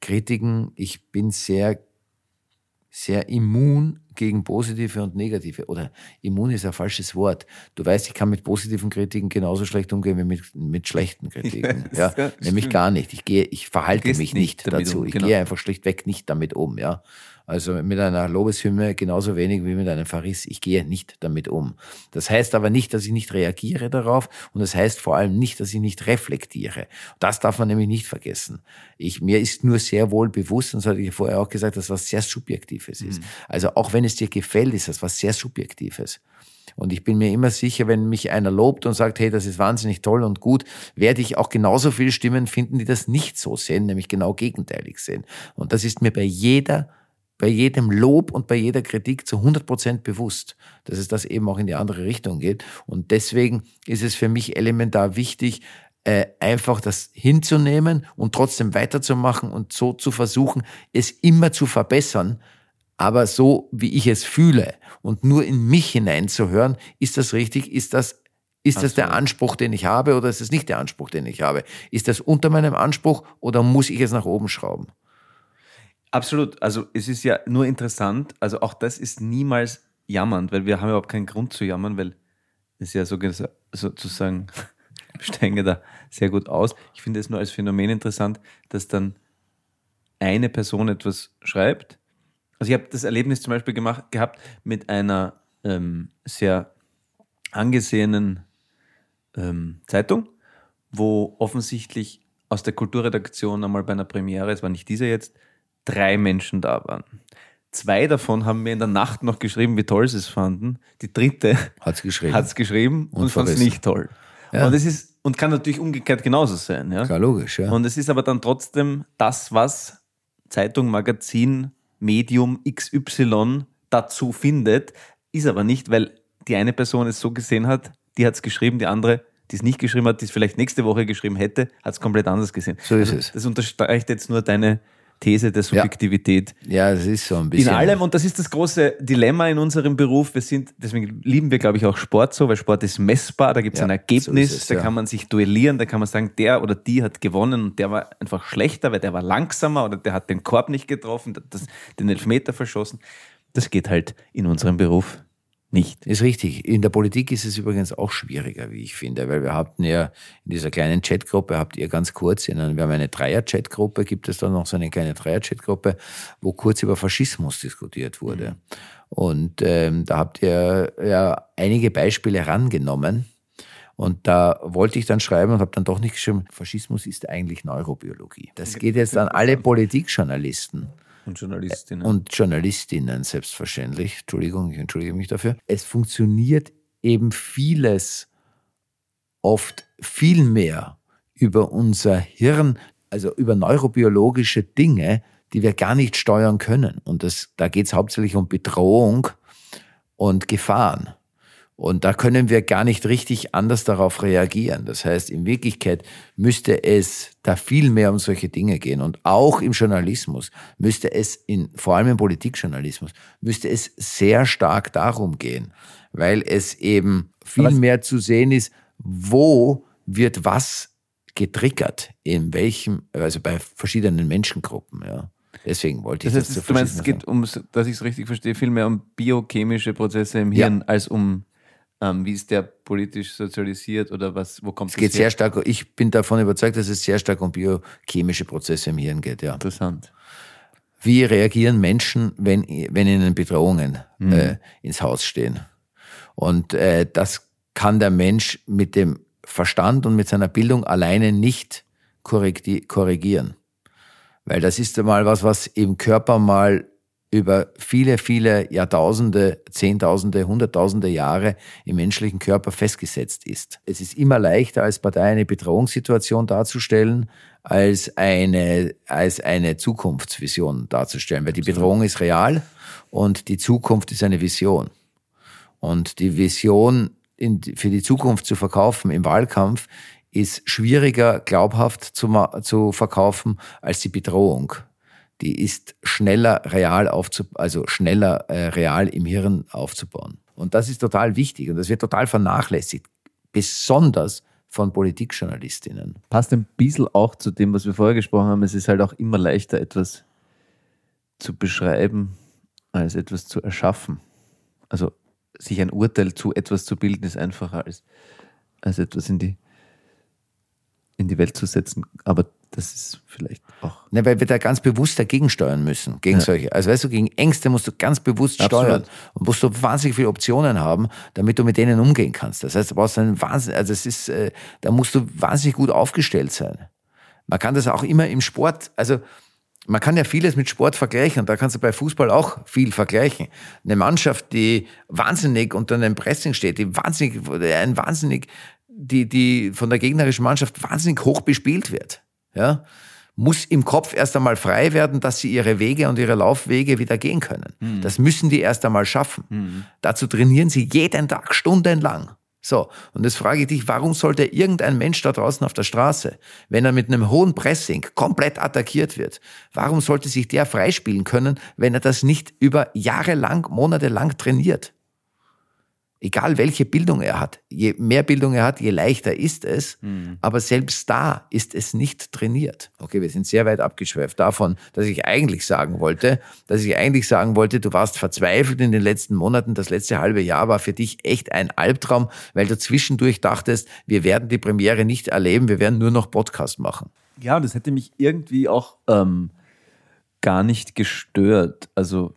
Kritiken, ich bin sehr sehr immun gegen positive und negative. Oder immun ist ein falsches Wort. Du weißt, ich kann mit positiven Kritiken genauso schlecht umgehen wie mit, mit schlechten Kritiken. Ja, Ja, nämlich stimmt. gar nicht. Ich gehe, ich verhalte mich nicht nicht dazu. um, Ich genau. gehe einfach schlichtweg nicht damit um, ja. Also mit einer Lobeshymne genauso wenig wie mit einem Verriss. Ich gehe nicht damit um. Das heißt aber nicht, dass ich nicht reagiere darauf und das heißt vor allem nicht, dass ich nicht reflektiere. Das darf man nämlich nicht vergessen. Ich, mir ist nur sehr wohl bewusst, und das hatte ich vorher auch gesagt, dass was sehr Subjektives ist. Also auch wenn es dir gefällt, ist das was sehr Subjektives. Und ich bin mir immer sicher, wenn mich einer lobt und sagt, hey, das ist wahnsinnig toll und gut, werde ich auch genauso viele Stimmen finden, die das nicht so sehen, nämlich genau gegenteilig sehen. Und das ist mir bei jeder, bei jedem Lob und bei jeder Kritik zu 100 Prozent bewusst, dass es das eben auch in die andere Richtung geht. Und deswegen ist es für mich elementar wichtig, äh, einfach das hinzunehmen und trotzdem weiterzumachen und so zu versuchen, es immer zu verbessern, aber so, wie ich es fühle und nur in mich hineinzuhören, ist das richtig? Ist das, ist das der Anspruch, den ich habe oder ist es nicht der Anspruch, den ich habe? Ist das unter meinem Anspruch oder muss ich es nach oben schrauben? Absolut. Also es ist ja nur interessant, also auch das ist niemals jammernd, weil wir haben überhaupt keinen Grund zu jammern, weil es ja so sozusagen steigen da sehr gut aus. Ich finde es nur als Phänomen interessant, dass dann eine Person etwas schreibt. Also ich habe das Erlebnis zum Beispiel gemacht, gehabt mit einer ähm, sehr angesehenen ähm, Zeitung, wo offensichtlich aus der Kulturredaktion einmal bei einer Premiere, es war nicht dieser jetzt, drei Menschen da waren. Zwei davon haben mir in der Nacht noch geschrieben, wie toll sie es fanden. Die dritte geschrieben. hat es geschrieben und, Und fand es nicht toll. Ja. Und es ist und kann natürlich umgekehrt genauso sein. Ja? Klar, logisch, ja. Und es ist aber dann trotzdem das, was Zeitung, Magazin, Medium XY dazu findet, ist aber nicht, weil die eine Person es so gesehen hat, die hat es geschrieben, die andere, die es nicht geschrieben hat, die es vielleicht nächste Woche geschrieben hätte, hat es komplett anders gesehen. So ist also, es. Das unterstreicht jetzt nur deine These der Subjektivität ja, das ist so ein bisschen. in allem, und das ist das große Dilemma in unserem Beruf, wir sind, deswegen lieben wir, glaube ich, auch Sport so, weil Sport ist messbar, da gibt es Ja, ein Ergebnis, so es, da ja. kann man sich duellieren, da kann man sagen, der oder die hat gewonnen und der war einfach schlechter, weil der war langsamer oder der hat den Korb nicht getroffen, das, den Elfmeter verschossen. Das geht halt in unserem Beruf nicht. Ist richtig. In der Politik ist es übrigens auch schwieriger, wie ich finde, weil wir hatten ja in dieser kleinen Chatgruppe, habt ihr ganz kurz, wir haben eine Dreier-Chatgruppe, gibt es da noch so eine kleine Dreier-Chatgruppe, wo kurz über Faschismus diskutiert wurde. Und ähm, da habt ihr ja einige Beispiele herangenommen. Und da wollte ich dann schreiben und habe dann doch nicht geschrieben, Faschismus ist eigentlich Neurobiologie. Das geht jetzt an alle Politikjournalisten Und Journalistinnen. und Journalistinnen selbstverständlich. Entschuldigung, ich entschuldige mich dafür. Es funktioniert eben vieles oft viel mehr über unser Hirn, also über neurobiologische Dinge, die wir gar nicht steuern können. Und das, da geht es hauptsächlich um Bedrohung und Gefahren. Und da können wir gar nicht richtig anders darauf reagieren. Das heißt, in Wirklichkeit müsste es da viel mehr um solche Dinge gehen. Und auch im Journalismus müsste es, in, vor allem im Politikjournalismus, müsste es sehr stark darum gehen, weil es eben viel mehr zu sehen ist, wo wird was getriggert, in welchem, also bei verschiedenen Menschengruppen, ja. Deswegen wollte ich das das, heißt, zu du meinst, es geht um, dass ich es richtig verstehe, viel mehr um biochemische Prozesse im Ja. Hirn als um, ähm, wie ist der politisch sozialisiert oder was, wo kommt Es geht das her? sehr stark, ich bin davon überzeugt, dass es sehr stark um biochemische Prozesse im Hirn geht, ja. Interessant. Wie reagieren Menschen, wenn, wenn ihnen Bedrohungen Mhm. äh, ins Haus stehen? Und äh, das kann der Mensch mit dem Verstand und mit seiner Bildung alleine nicht korrigieren. Weil das ist einmal was, was im Körper mal über viele, viele Jahrtausende, Zehntausende, Hunderttausende Jahre im menschlichen Körper festgesetzt ist. Es ist immer leichter, als Partei eine Bedrohungssituation darzustellen, als eine, als eine Zukunftsvision darzustellen. Weil die Bedrohung ist real und die Zukunft ist eine Vision. Und die Vision in, für die Zukunft zu verkaufen im Wahlkampf ist schwieriger glaubhaft zu, zu verkaufen als die Bedrohung. Die ist schneller real aufzu, also schneller äh, real im Hirn aufzubauen. Und das ist total wichtig und das wird total vernachlässigt, besonders von Politikjournalistinnen. Passt ein bisschen auch zu dem, was wir vorher gesprochen haben. Es ist halt auch immer leichter, etwas zu beschreiben, als etwas zu erschaffen. Also sich ein Urteil zu etwas zu bilden, ist einfacher als, als etwas in die, in die Welt zu setzen. Aber Das ist vielleicht auch. Ne, weil wir da ganz bewusst dagegen steuern müssen, gegen solche. Also weißt du, gegen Ängste musst du ganz bewusst Absolut. steuern und musst du wahnsinnig viele Optionen haben, damit du mit denen umgehen kannst. Das heißt, du brauchst einen Wahnsinn, also es ist, äh, da musst du wahnsinnig gut aufgestellt sein. Man kann das auch immer im Sport, also man kann ja vieles mit Sport vergleichen und da kannst du bei Fußball auch viel vergleichen. Eine Mannschaft, die wahnsinnig unter einem Pressing steht, die wahnsinnig, ein wahnsinnig, die, die von der gegnerischen Mannschaft wahnsinnig hoch bespielt wird, ja, muss im Kopf erst einmal frei werden, dass sie ihre Wege und ihre Laufwege wieder gehen können. Das müssen die erst einmal schaffen. Dazu trainieren sie jeden Tag stundenlang. So, und jetzt frage ich dich, warum sollte irgendein Mensch da draußen auf der Straße, wenn er mit einem hohen Pressing komplett attackiert wird, warum sollte sich der freispielen können, wenn er das nicht über Jahre lang, Monate lang trainiert? Egal welche Bildung er hat. Je mehr Bildung er hat, je leichter ist es. Aber selbst da ist es nicht trainiert. Okay, wir sind sehr weit abgeschweift davon, dass ich eigentlich sagen wollte, dass ich eigentlich sagen wollte, du warst verzweifelt in den letzten Monaten. Das letzte halbe Jahr war für dich echt ein Albtraum, weil du zwischendurch dachtest, wir werden die Premiere nicht erleben, wir werden nur noch Podcast machen. Ja, das hätte mich irgendwie auch ähm, gar nicht gestört. Also,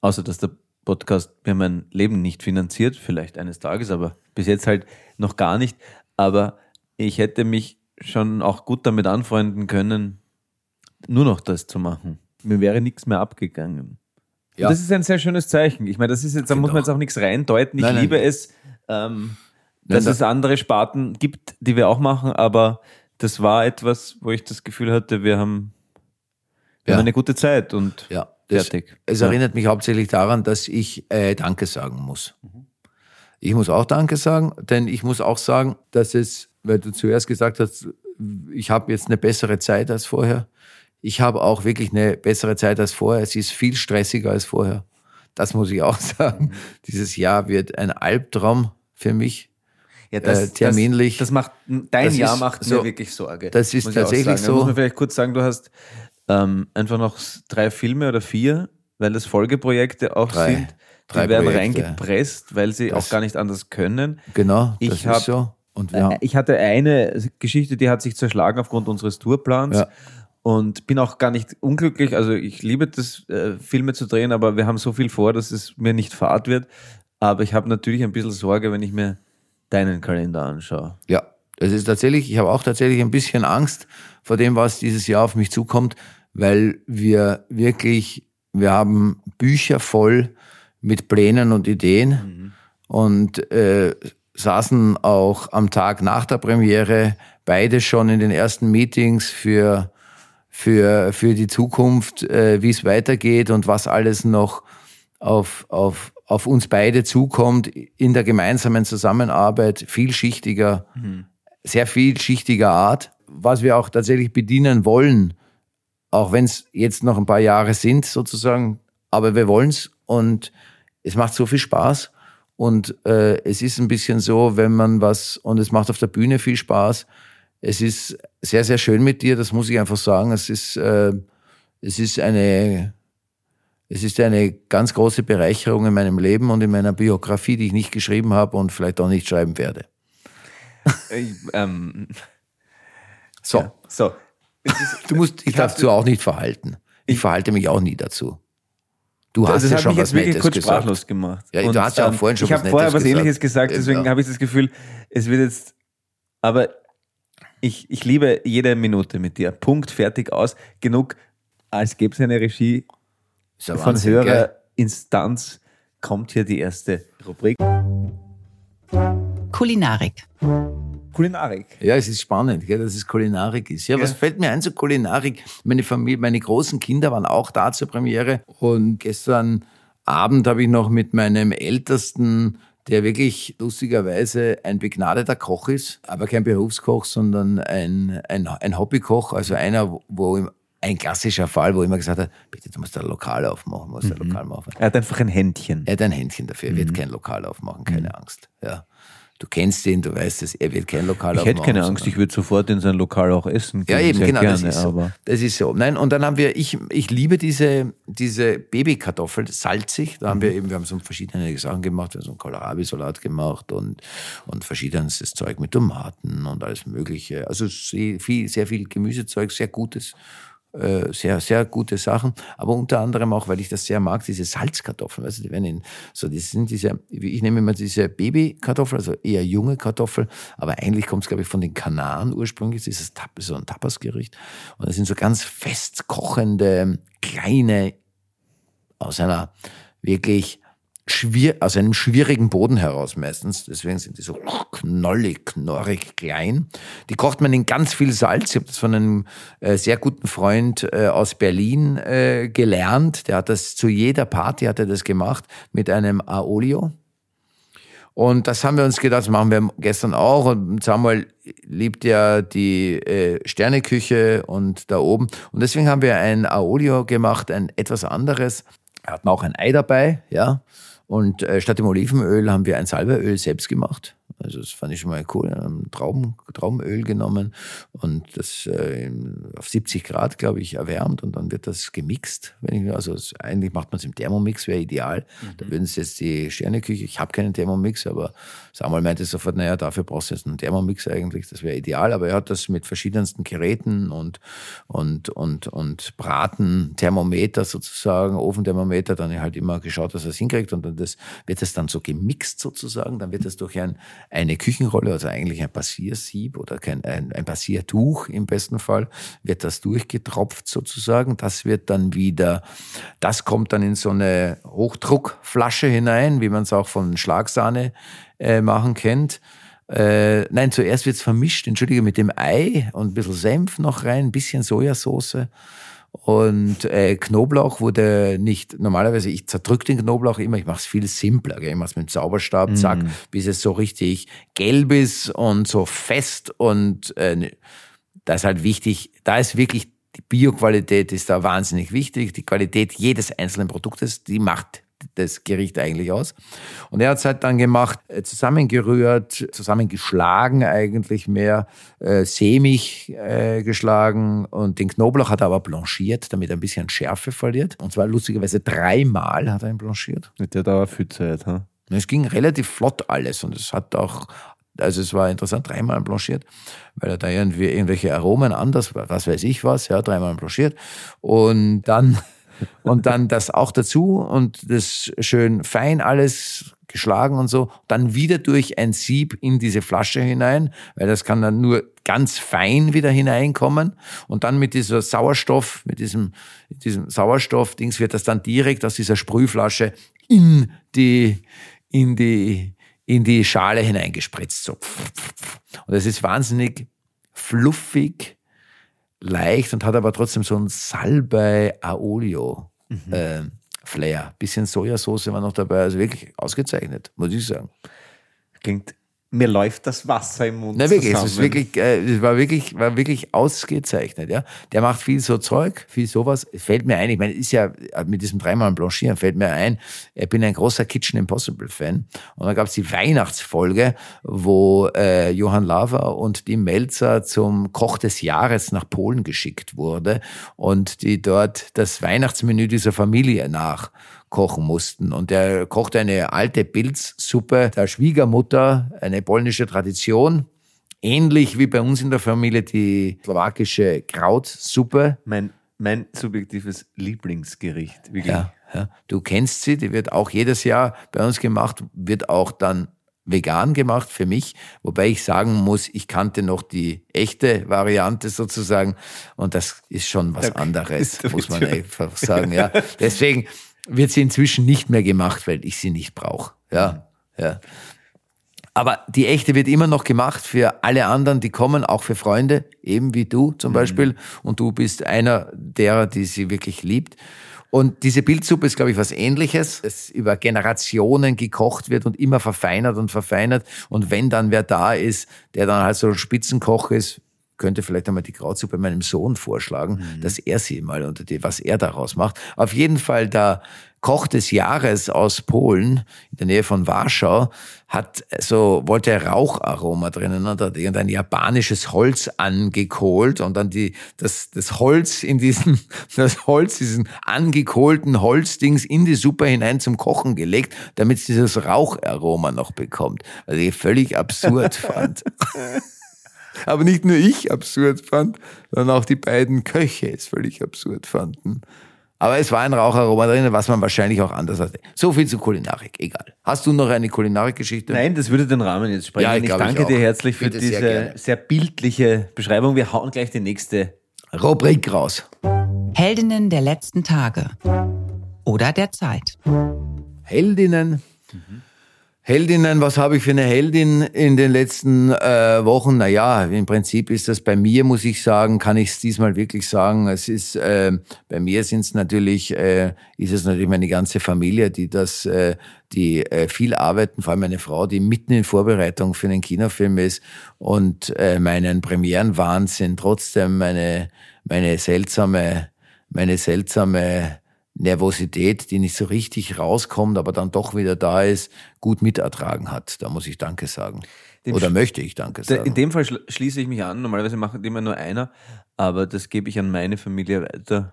außer dass der Podcast mir mein Leben nicht finanziert, vielleicht eines Tages, aber bis jetzt halt noch gar nicht. Aber ich hätte mich schon auch gut damit anfreunden können, nur noch das zu machen. Mir wäre nichts mehr abgegangen. Ja. Das ist ein sehr schönes Zeichen. Ich meine, das ist jetzt, da muss man auch. jetzt auch nichts reindeuten. Ich Nein, nein. liebe es, ähm, dass da- es andere Sparten gibt, die wir auch machen, aber das war etwas, wo ich das Gefühl hatte, wir haben, wir Ja. haben eine gute Zeit und Ja, das, fertig. Es Ja. erinnert mich hauptsächlich daran, dass ich äh, Danke sagen muss. Ich muss auch Danke sagen, denn ich muss auch sagen, dass es, weil du zuerst gesagt hast, ich habe jetzt eine bessere Zeit als vorher. Ich habe auch wirklich eine bessere Zeit als vorher. Es ist viel stressiger als vorher. Das muss ich auch sagen. Dieses Jahr wird ein Albtraum für mich. Ja, äh, terminlich. Das, das macht, dein Das Jahr macht so- mir wirklich Sorge. das ist tatsächlich sagen. Da so. muss man vielleicht kurz sagen, du hast ähm, einfach noch drei Filme oder vier, weil das Folgeprojekte auch Drei. sind. Die Drei werden Projekte. reingepresst, weil sie Das- auch gar nicht anders können. Genau, Ich das hab- ist so. Und wir Äh, Ich hatte eine Geschichte, die hat sich zerschlagen aufgrund unseres Tourplans. Ja. Und bin auch gar nicht unglücklich. Also ich liebe das, äh, Filme zu drehen, aber wir haben so viel vor, dass es mir nicht fad wird. Aber ich habe natürlich ein bisschen Sorge, wenn ich mir deinen Kalender anschaue. Ja, das ist tatsächlich, ich habe auch tatsächlich ein bisschen Angst vor dem, was dieses Jahr auf mich zukommt, weil wir wirklich, wir haben Bücher voll mit Plänen und Ideen und äh, saßen auch am Tag nach der Premiere beide schon in den ersten Meetings für für, für die Zukunft, äh, wie es weitergeht und was alles noch auf, auf, auf uns beide zukommt in der gemeinsamen Zusammenarbeit, vielschichtiger, sehr vielschichtiger Art, was wir auch tatsächlich bedienen wollen, auch wenn es jetzt noch ein paar Jahre sind sozusagen, aber wir wollen es und es macht so viel Spaß und äh, es ist ein bisschen so, wenn man was, und es macht auf der Bühne viel Spaß, es ist sehr, sehr schön mit dir, das muss ich einfach sagen. Es ist, äh, es ist eine, es ist eine ganz große Bereicherung in meinem Leben und in meiner Biografie, die ich nicht geschrieben habe und vielleicht auch nicht schreiben werde. Ich, ähm, So, ja, so. Du musst dich Ich dazu auch nicht verhalten. Ich verhalte mich auch nie dazu. Du hast das ja schon mich was Nettes kurz gesagt. sprachlos gemacht. Ja, du hast ja auch vorhin schon Ich was habe vorher was gesagt. Ähnliches gesagt, deswegen Ja. habe ich das Gefühl, es wird jetzt. Aber ich, ich liebe jede Minute mit dir. Punkt, fertig, aus. Genug, als gäbe es eine Regie ja von Wahnsinn, höherer gell? Instanz. Kommt hier die erste Rubrik. Kulinarik. Kulinarik. Ja, es ist spannend, gell, dass es Kulinarik ist. Ja, was fällt mir ein zur Kulinarik? Meine Familie, meine großen Kinder waren auch da zur Premiere und gestern Abend habe ich noch mit meinem Ältesten, der wirklich lustigerweise ein begnadeter Koch ist, aber kein Berufskoch, sondern ein, ein, ein Hobbykoch, also einer, wo- ihm, ein klassischer Fall, wo immer gesagt hat, bitte, du musst ein Lokal aufmachen, musst ein Lokal machen. Er hat einfach ein Händchen. Er hat ein Händchen dafür, er wird kein Lokal aufmachen, keine Angst. Ja. Du kennst ihn, du weißt es, er wird kein Lokal Ich hätte keine Angst, sondern- ich würde sofort in sein Lokal auch essen ja, eben, genau, gerne, das ist so. aber Das ist so. Nein, und dann haben wir, ich, ich liebe diese, diese Babykartoffel, salzig. Da haben Mhm. wir eben, wir haben so verschiedene Sachen gemacht, wir haben so einen Kohlrabi-Salat gemacht und, und verschiedenstes Zeug mit Tomaten und alles Mögliche. Also sehr viel, sehr viel Gemüsezeug, sehr gutes, äh, sehr, sehr gute Sachen. Aber unter anderem auch, weil ich das sehr mag, diese Salzkartoffeln. Du, die werden in, so, das sind diese, ich nehme immer diese Babykartoffel, also eher junge Kartoffel, aber eigentlich kommt es, glaube ich, von den Kanaren ursprünglich. Das ist so ein Tapasgericht. Und das sind so ganz fest kochende, kleine, aus einer wirklich schwier aus einem schwierigen Boden heraus meistens. Deswegen sind die so knollig, knorrig, klein. Die kocht man in ganz viel Salz. Ich habe das von einem äh, sehr guten Freund äh, aus Berlin äh, gelernt. Der hat das zu jeder Party hat er das gemacht mit einem Aolio. Und das haben wir uns gedacht, das machen wir gestern auch. Und Samuel liebt ja die äh, Sterneküche und da oben. Und deswegen haben wir ein Aolio gemacht, ein etwas anderes. Wir hatten auch ein Ei dabei, ja. Und äh, statt dem Olivenöl haben wir ein Salbeöl selbst gemacht. Also das fand ich schon mal cool. Wir haben Trauben, Traubenöl genommen und das äh, auf 70 Grad, glaube ich, erwärmt und dann wird das gemixt. Wenn ich, also es, eigentlich macht man es im Thermomix, wäre ideal. Da würden es jetzt die Sterneküche, ich habe keinen Thermomix, aber Samuel meinte sofort, naja, dafür brauchst du jetzt einen Thermomix eigentlich, das wäre ideal. Aber er hat das mit verschiedensten Geräten und, und, und, und Braten, Thermometer sozusagen, Ofenthermometer, dann halt immer geschaut, dass er es hinkriegt und dann das, wird das dann so gemixt sozusagen, dann wird das durch ein, eine Küchenrolle, also eigentlich ein Passiersieb oder kein, ein, ein Passiertuch im besten Fall, wird das durchgetropft sozusagen. Das wird dann wieder, das kommt dann in so eine Hochdruckflasche hinein, wie man es auch von Schlagsahne äh, machen kennt. Äh, nein, zuerst wird's vermischt, entschuldige, mit dem Ei und ein bisschen Senf noch rein, ein bisschen Sojasauce und äh, Knoblauch wurde nicht, normalerweise, ich zerdrück den Knoblauch immer, ich mache es viel simpler, gell? ich mache es mit dem Zauberstab, zack, bis es so richtig gelb ist und so fest und äh, das ist halt wichtig, da ist wirklich die Bioqualität ist da wahnsinnig wichtig, die Qualität jedes einzelnen Produktes, die macht das Gericht eigentlich aus. Und er hat es halt dann gemacht, äh, zusammengerührt, zusammengeschlagen eigentlich mehr, äh, sämig äh, geschlagen und den Knoblauch hat er aber blanchiert, damit er ein bisschen Schärfe verliert. Und zwar lustigerweise dreimal hat er ihn blanchiert. mit der dauert viel Zeit. Ha? Es ging relativ flott alles und es hat auch, also es war interessant, dreimal blanchiert, weil er da irgendwie irgendwelche Aromen anders, was weiß ich was, ja, dreimal blanchiert. Und dann, und dann das auch dazu und das schön fein alles geschlagen und so, dann wieder durch ein Sieb in diese Flasche hinein, weil das kann dann nur ganz fein wieder hineinkommen und dann mit dieser Sauerstoff, mit diesem, diesem Sauerstoffdings wird das dann direkt aus dieser Sprühflasche in die, in die, in die Schale hineingespritzt. So. Und es ist wahnsinnig fluffig, leicht und hat aber trotzdem so ein Salbei Aolio äh. Bisschen Sojasauce war noch dabei, also wirklich ausgezeichnet, muss ich sagen. Klingt, mir läuft das Wasser im Mund Na wirklich, es ist zusammen. wirklich, äh, es war wirklich, war wirklich ausgezeichnet, ja. Der macht viel so Zeug, viel sowas. Es fällt mir ein, ich meine, ist ja äh, mit diesem dreimal Blanchieren fällt mir ein, ich bin ein großer Kitchen Impossible Fan. Und da gab es die Weihnachtsfolge, wo äh, Johann Laver und die Melzer zum Koch des Jahres nach Polen geschickt wurde und die dort das Weihnachtsmenü dieser Familie nach kochen mussten. Und er kochte eine alte Pilzsuppe der Schwiegermutter, eine polnische Tradition. Ähnlich wie bei uns in der Familie die slowakische Krautsuppe. mein, mein subjektives Lieblingsgericht. Wirklich. Ja, ja. Du kennst sie, die wird auch jedes Jahr bei uns gemacht, wird auch dann vegan gemacht für mich, wobei ich sagen muss, ich kannte noch die echte Variante sozusagen und das ist schon was anderes, muss man einfach sagen. Ja. Deswegen wird sie inzwischen nicht mehr gemacht, weil ich sie nicht brauche. Ja, ja. Aber die echte wird immer noch gemacht für alle anderen, die kommen, auch für Freunde, eben wie du zum Beispiel. Und du bist einer derer, die sie wirklich liebt. Und diese Bildsuppe ist, glaube ich, was ähnliches, das über Generationen gekocht wird und immer verfeinert und verfeinert. Und wenn dann wer da ist, der dann halt so ein Spitzenkoch ist, könnte vielleicht einmal die Krautsuppe meinem Sohn vorschlagen, Mhm. dass er sie mal unter die, was er daraus macht. Auf jeden Fall der Koch des Jahres aus Polen, in der Nähe von Warschau, hat so, wollte Raucharoma drinnen und hat irgendein japanisches Holz angekohlt und dann die, das, das Holz in diesen, das Holz, diesen angekohlten Holzdings in die Suppe hinein zum Kochen gelegt, damit es dieses Raucharoma noch bekommt. Also ich völlig absurd fand. Aber nicht nur ich absurd fand, sondern auch die beiden Köche es völlig absurd fanden. Aber es war ein Raucharoma drin, was man wahrscheinlich auch anders hatte. So viel zu Kulinarik, egal. Hast du noch eine Kulinarikgeschichte? Nein, das würde den Rahmen jetzt sprengen. Ja, ich ich ich danke auch. dir herzlich für Bitte, sehr diese gerne. sehr, bildliche Beschreibung. Wir hauen gleich die nächste. Rubrik raus. Heldinnen der letzten Tage oder der Zeit. Heldinnen. Heldinnen, was habe ich für eine Heldin in den letzten äh, Wochen? Naja, im Prinzip ist das bei mir, muss ich sagen, kann ich es diesmal wirklich sagen. Es ist, äh, bei mir sind es natürlich, äh, ist es natürlich meine ganze Familie, die das, äh, die äh, viel arbeiten, vor allem meine Frau, die mitten in Vorbereitung für einen Kinofilm ist und äh, meinen Premierenwahnsinn trotzdem meine, meine seltsame, meine seltsame Nervosität, die nicht so richtig rauskommt, aber dann doch wieder da ist, gut mitertragen hat. Da muss ich Danke sagen. Dem Oder möchte ich Danke Da- sagen. In dem Fall schl- schließe ich mich an. Normalerweise macht immer nur einer, aber das gebe ich an meine Familie weiter.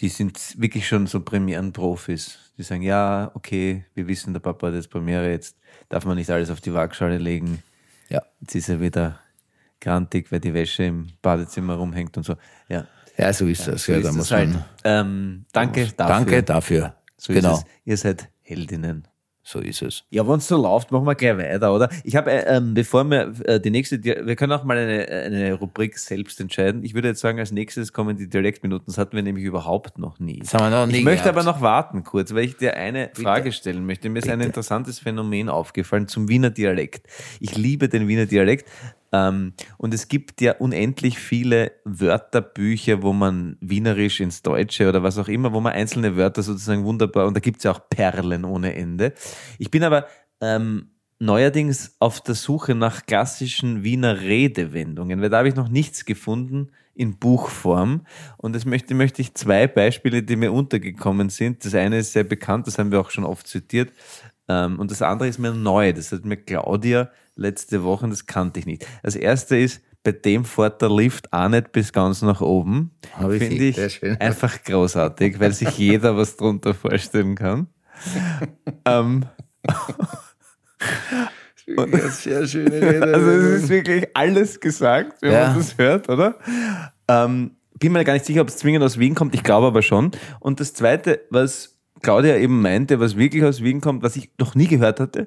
Die sind wirklich schon so Premierenprofis. Die sagen, ja, okay, wir wissen, der Papa hat jetzt Premiere, jetzt darf man nicht alles auf die Waagschale legen. ja. Jetzt ist er wieder grantig, weil die Wäsche im Badezimmer rumhängt und so. Ja, ja, so ist das. so ja, da es muss halt. man, Ähm, danke dafür. Danke dafür. So genau, ist es. Ihr seid Heldinnen. so ist es. Ja, wenn es so läuft, machen wir gleich weiter, oder? Ich habe, äh, ähm, bevor wir äh, die nächste, wir können auch mal eine, eine Rubrik selbst entscheiden. Ich würde jetzt sagen, als nächstes kommen die Dialektminuten. Das hatten wir nämlich überhaupt noch nie. Das haben wir noch nie ich möchte gehabt. aber noch warten kurz, weil ich dir eine Frage stellen möchte. Mir ist ein interessantes Phänomen aufgefallen zum Wiener Dialekt. Ich liebe den Wiener Dialekt. Ähm, und es gibt ja unendlich viele Wörterbücher, wo man Wienerisch ins Deutsche oder was auch immer, wo man einzelne Wörter sozusagen wunderbar, und da gibt es ja auch Perlen ohne Ende. Ich bin aber ähm, neuerdings auf der Suche nach klassischen Wiener Redewendungen, weil da habe ich noch nichts gefunden in Buchform. Und das möchte, möchte ich zwei Beispiele, die mir untergekommen sind. Das eine ist sehr bekannt, das haben wir auch schon oft zitiert. Ähm, und das andere ist mir neu. Das hat mir Claudia letzte Woche, und das kannte ich nicht. Das erste ist, bei dem fährt der Lift auch nicht bis ganz nach oben. Habe ich Finde ich einfach großartig, weil sich jeder was drunter vorstellen kann. ähm, sehr schöne Rede. also es ist wirklich alles gesagt, wenn Ja. man das hört, oder? Ähm, bin mir gar nicht sicher, ob es zwingend aus Wien kommt. Ich glaube aber schon. Und das Zweite, was Claudia eben meinte, was wirklich aus Wien kommt, was ich noch nie gehört hatte,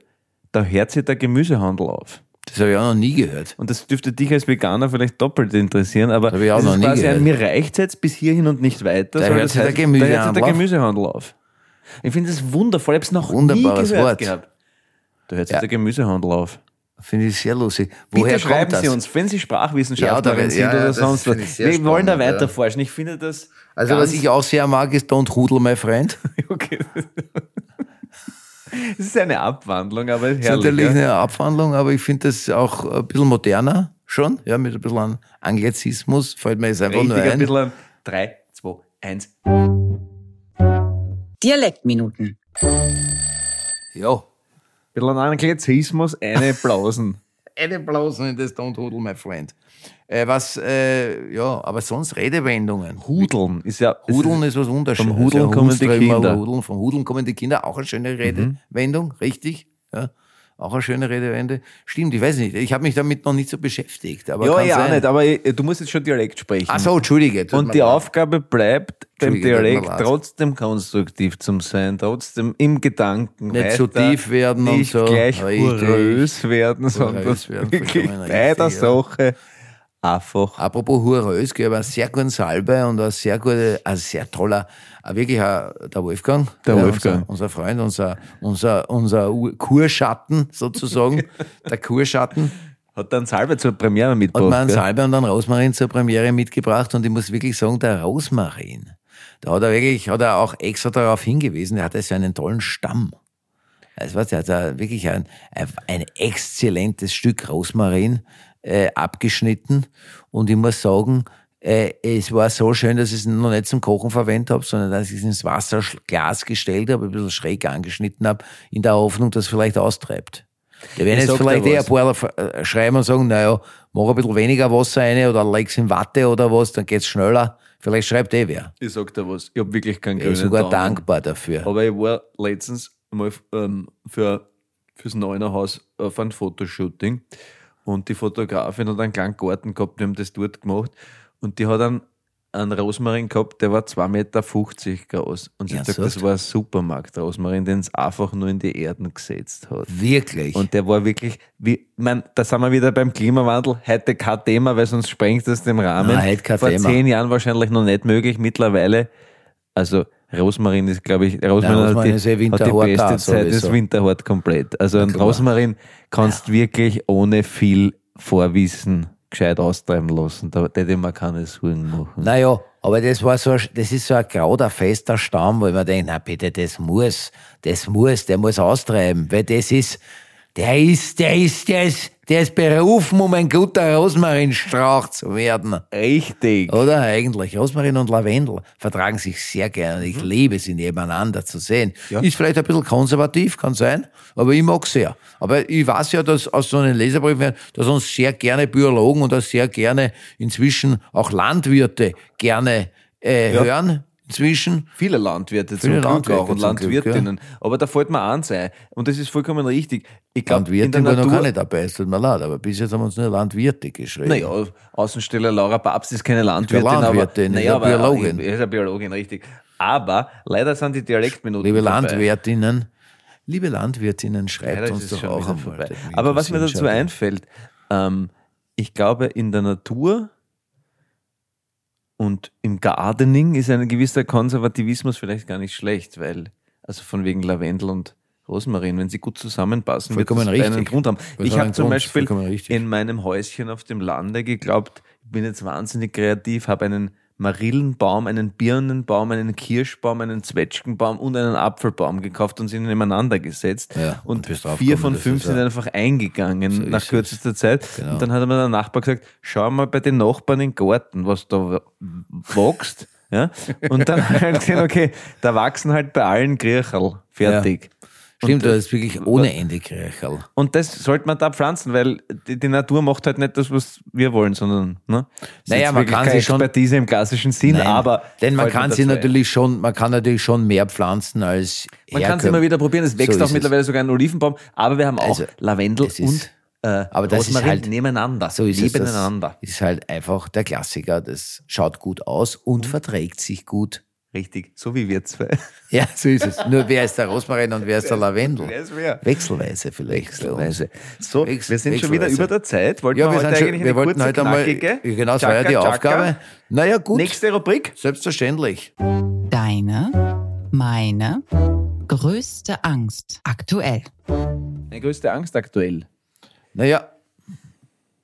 da hört sich der Gemüsehandel auf. das habe ich auch noch nie gehört. Und das dürfte dich als Veganer vielleicht doppelt interessieren, aber Hab ich auch das noch ist nie quasi ein, gehört. mir reicht jetzt bis hierhin und nicht weiter. Da hört das sich der Gemüsehandel da der auf. Gemüsehandel auf. Ich finde das wundervoll. Ich habe es noch Wunderbares nie gehört Wort. gehabt. Da hört sich Ja. der Gemüsehandel auf. Finde ich sehr lustig. Bitte Woher schreiben kommt das? Sie uns, wenn Sie Sprachwissenschaftlerin Ja, da- sind ja, oder das sonst was. Wir wollen da spannend, ja. weiter forschen. Ich finde das. Also ganz, was ich auch sehr mag, ist Don't Hudel, my friend. okay. Es ist eine Abwandlung, aber Das ist herrlich. natürlich eine Abwandlung, aber ich finde das auch ein bisschen moderner schon, ja, mit ein bisschen an Anglizismus. Fällt mir jetzt einfach Richtig, nur ein ein. bisschen an 3, 2, 1. Dialektminuten. Ja. Ein bisschen an Anglizismus, eine Blausen. Eine Blasen in das Don't Hudel, my friend. Äh, was, äh, ja, aber sonst Redewendungen. Hudeln ist ja. Hudeln ist, ist was Wunderschönes. vom Hudeln Ja, kommen die Kinder. Mhm. Hudeln, vom Hudeln kommen die Kinder. Auch eine schöne Redewendung, richtig? Ja, auch eine schöne Redewende. Stimmt, ich weiß nicht. Ich habe mich damit noch nicht so beschäftigt. Aber ja, ja, auch sein. nicht, aber äh, du musst jetzt schon Dialekt sprechen. Ach so, Entschuldige. Und die. Aufgabe bleibt, beim Dialekt trotzdem konstruktiv zu sein, trotzdem im Gedanken Nicht zu tief werden und nicht so. gleich hurös werden, sondern wirklich bei der. Sache einfach. Apropos Hurrös, ich habe einen sehr guten Salbe und ein sehr guter, ein sehr toller, wirklich ein, der Wolfgang. Der ja, Wolfgang. Unser, unser Freund, unser, unser, unser Kurschatten sozusagen, der Kurschatten, Hat dann Salbe zur Premiere hat mitgebracht. mir einen gell? Salbe und einen Rosmarin zur Premiere mitgebracht und ich muss wirklich sagen, der Rosmarin, da hat er wirklich, hat er auch extra darauf hingewiesen, der hatte so einen tollen Stamm. Also was, der hat da wirklich ein, ein, ein exzellentes Stück Rosmarin äh, abgeschnitten. Und ich muss sagen, äh, es war so schön, dass ich es noch nicht zum Kochen verwendet habe, sondern dass ich es ins Wasserglas gestellt habe, ein bisschen schräg angeschnitten habe, in der Hoffnung, dass es vielleicht austreibt. Da werden jetzt vielleicht eh ein paar äh, schreiben und sagen, naja, mach ein bisschen weniger Wasser rein oder leg's in Watte oder was, dann geht's schneller. Vielleicht schreibt eh wer. Ich sag dir was, ich habe wirklich keinen Ich bin grünen sogar Daumen. dankbar dafür. Aber ich war letztens mal ähm, für, fürs Neunerhaus auf ein Fotoshooting und die Fotografin hat einen kleinen Garten gehabt, die haben das dort gemacht und die hat einen, einen Rosmarin gehabt, der war 2,50 Meter groß. Und sie Ja, gesagt, sagst das war ein Supermarkt-Rosmarin, den es einfach nur in die Erden gesetzt hat. Wirklich. Und der war wirklich, wie, man, da sind wir wieder beim Klimawandel. Heute kein Thema, weil sonst sprengt das den Rahmen. Nein, heute kein Vor Thema. zehn Jahren wahrscheinlich noch nicht möglich. Mittlerweile, also Rosmarin ist, glaube ich, Rosmarin, Rosmarin hat, die, eh hat die beste Zeit, ist sowieso. winterhart komplett. Also ein. Rosmarin kannst wirklich ohne viel Vorwissen gescheit austreiben lassen. Da hätte ich mir keine Sorgen machen. Naja, aber das war so, das ist so ein grauder, fester Stamm, wo ich mir denke, na bitte, das muss, das muss, der muss austreiben, weil das ist, der ist, der ist, der ist, der ist berufen, um ein guter Rosmarinstrauch zu werden. Richtig. Oder eigentlich, Rosmarin und Lavendel vertragen sich sehr gerne. Ich liebe sie nebeneinander zu sehen. Ist vielleicht ein bisschen konservativ, kann sein, aber ich mag sehr. Aber ich weiß ja, dass aus so einem Leserbrief, dass uns sehr gerne Biologen und auch sehr gerne inzwischen auch Landwirte gerne äh, Ja. hören. Inzwischen. Viele Landwirte Viele zum Glück auch Landwirte und zum Glück, Landwirtinnen. Aber da fällt mir eins ein. Und das ist vollkommen richtig. Ich der Landwirtin war noch Natur, keine dabei, es tut mir leid, aber bis jetzt haben wir uns nur Landwirte geschrieben. Naja, Außenstelle Laura Babs ist keine Landwirtin, Landwirtin, aber, naja, aber Biologin. Ist eine Biologin, richtig. Aber leider sind die Dialektminuten Liebe vorbei. Landwirtinnen, liebe Landwirtinnen, schreibt Leider uns doch auch einmal. Aber was mir dazu einfällt, ähm, ich glaube, in der Natur und im Gardening ist ein gewisser Konservativismus vielleicht gar nicht schlecht, weil, also von wegen Lavendel und Rosmarin, wenn sie gut zusammenpassen, Vollkommen wird das einen richtig. Grund haben. Das Ich habe einen zum Beispiel vollkommen in meinem Häuschen auf dem Lande geglaubt, ich bin jetzt wahnsinnig kreativ, habe einen Marillenbaum, einen Birnenbaum, einen Kirschbaum, einen Zwetschgenbaum und einen Apfelbaum gekauft und sie nebeneinander gesetzt. Ja, und vier von fünf sind ja- einfach eingegangen So nach kürzester Zeit. Genau. Und dann hat mir der Nachbar gesagt, schau mal bei den Nachbarn im Garten, was da wächst. Ja? Und dann ich gesehen, okay, da wachsen halt bei allen Griecherl. Fertig. Stimmt, Und, das ist wirklich ohne Ende Krechel. und das sollte man da pflanzen, weil die, die Natur macht halt nicht das, was wir wollen, sondern, ne? Das ist Naja, man kann sie schon- Expertise im klassischen Sinn, Nein, aber. denn man kann sie natürlich schon, man kann natürlich schon mehr pflanzen als Man kann es herkömm- immer wieder probieren. Es wächst So auch ist es. mittlerweile sogar ein Olivenbaum, aber wir haben auch Also, Lavendel es ist- und äh, aber das ist Rosmarin halt- nebeneinander. So ist es. nebeneinander. Das ist halt einfach der Klassiker. Das schaut gut aus und verträgt sich gut. Richtig, so wie wir zwei. Ja, so ist es. Nur wer ist der Rosmarin und wer ist der Lavendel? Wer ist wer? Wechselweise vielleicht. Wechselweise. So, Wechsel- wir sind schon wieder über der Zeit. Wollten Ja, wir wir, heute sind schon, eigentlich wir wollten heute einmal, genau, das war ja die. Aufgabe. Naja, gut. Nächste Rubrik. Selbstverständlich. Deine, meine größte Angst aktuell. Meine größte Angst aktuell. Naja,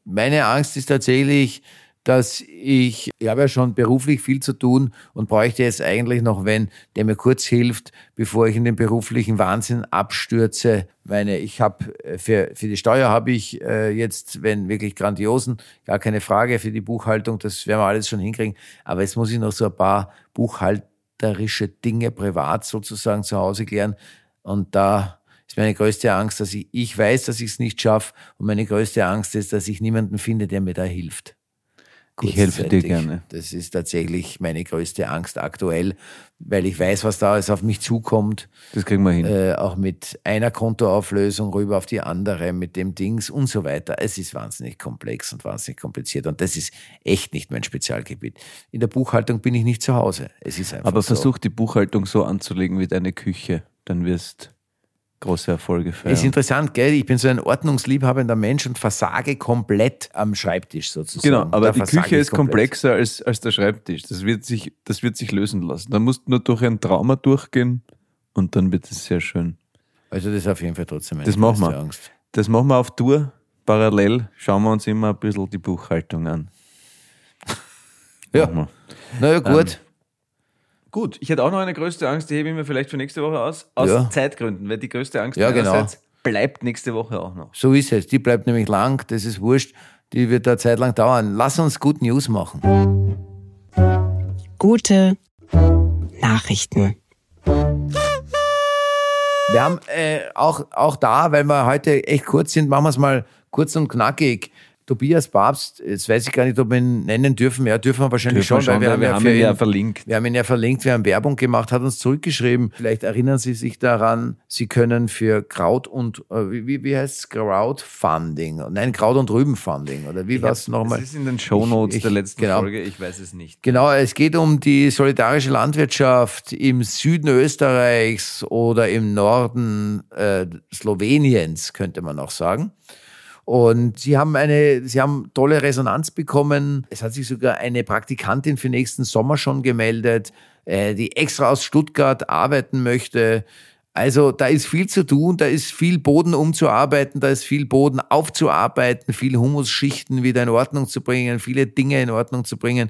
meine Angst ist tatsächlich, dass ich, ich habe ja schon beruflich viel zu tun und bräuchte jetzt eigentlich noch wenn, der mir kurz hilft, bevor ich in den beruflichen Wahnsinn abstürze. Meine, ich habe äh, für, für die Steuer habe ich äh, jetzt, wenn wirklich grandiosen, gar keine Frage für die Buchhaltung, das werden wir alles schon hinkriegen. Aber jetzt muss ich noch so ein paar buchhalterische Dinge privat sozusagen zu Hause klären. Und da ist meine größte Angst, dass ich, ich weiß, dass ich es nicht schaffe. Und meine größte Angst ist, dass ich niemanden finde, der mir da hilft. Ich helfe dir gerne. Das ist tatsächlich meine größte Angst aktuell, weil ich weiß, was da alles auf mich zukommt. Das kriegen wir hin. Äh, auch mit einer Kontoauflösung rüber auf die andere, mit dem Dings und so weiter. Es ist wahnsinnig komplex und wahnsinnig kompliziert. Und das ist echt nicht mein Spezialgebiet. In der Buchhaltung bin ich nicht zu Hause. Es ist einfach Aber so. versuch die Buchhaltung so anzulegen wie deine Küche. Dann wirst große Erfolge feiern. Ist interessant, gell? Ich bin so ein ordnungsliebhabender Mensch und versage komplett am Schreibtisch sozusagen. Genau, aber Da die Küche ist komplexer als, als der Schreibtisch. Das wird, sich, das wird sich lösen lassen. Da musst du nur durch ein Trauma durchgehen und dann wird es sehr schön. Also das ist auf jeden Fall trotzdem meine Das machen wir. Angst. Das machen wir auf Tour. Parallel schauen wir uns immer ein bisschen die Buchhaltung an. Ja. Machen wir. Na ja, gut. Gut, ich hätte auch noch eine größte Angst, die hebe ich mir vielleicht für nächste Woche aus. Aus Ja. Zeitgründen, weil die größte Angst Ja, genau. bleibt nächste Woche auch noch. So ist es. Die bleibt nämlich lang, das ist wurscht. die wird eine Zeit lang dauern. Lass uns Good News machen. Gute Nachrichten. Wir haben äh, auch, auch da, weil wir heute echt kurz sind, machen wir es mal kurz und knackig. Tobias Papst, jetzt weiß ich gar nicht, ob wir ihn nennen dürfen. Ja, dürfen wir wahrscheinlich Dürfen wir schon, weil schon, wir, haben wir ja haben ihn ja verlinkt. Wir haben ihn ja verlinkt, wir haben Werbung gemacht, hat uns zurückgeschrieben. Vielleicht erinnern Sie sich daran, Sie können für Kraut und, äh, wie, wie, wie heißt es, Crowdfunding? Nein, Kraut- und Rübenfunding, oder wie war es nochmal? Das ist in den Shownotes Ich- ich- der letzten genau. Folge, ich weiß es nicht. Genau, es geht um die solidarische Landwirtschaft im Süden Österreichs oder im Norden äh, Sloweniens, könnte man auch sagen. Und sie haben eine, sie haben tolle Resonanz bekommen. Es hat sich sogar eine Praktikantin für nächsten Sommer schon gemeldet, äh, die extra aus Stuttgart arbeiten möchte. Also da ist viel zu tun, da ist viel Boden umzuarbeiten, da ist viel Boden aufzuarbeiten, viel Humusschichten wieder in Ordnung zu bringen, viele Dinge in Ordnung zu bringen,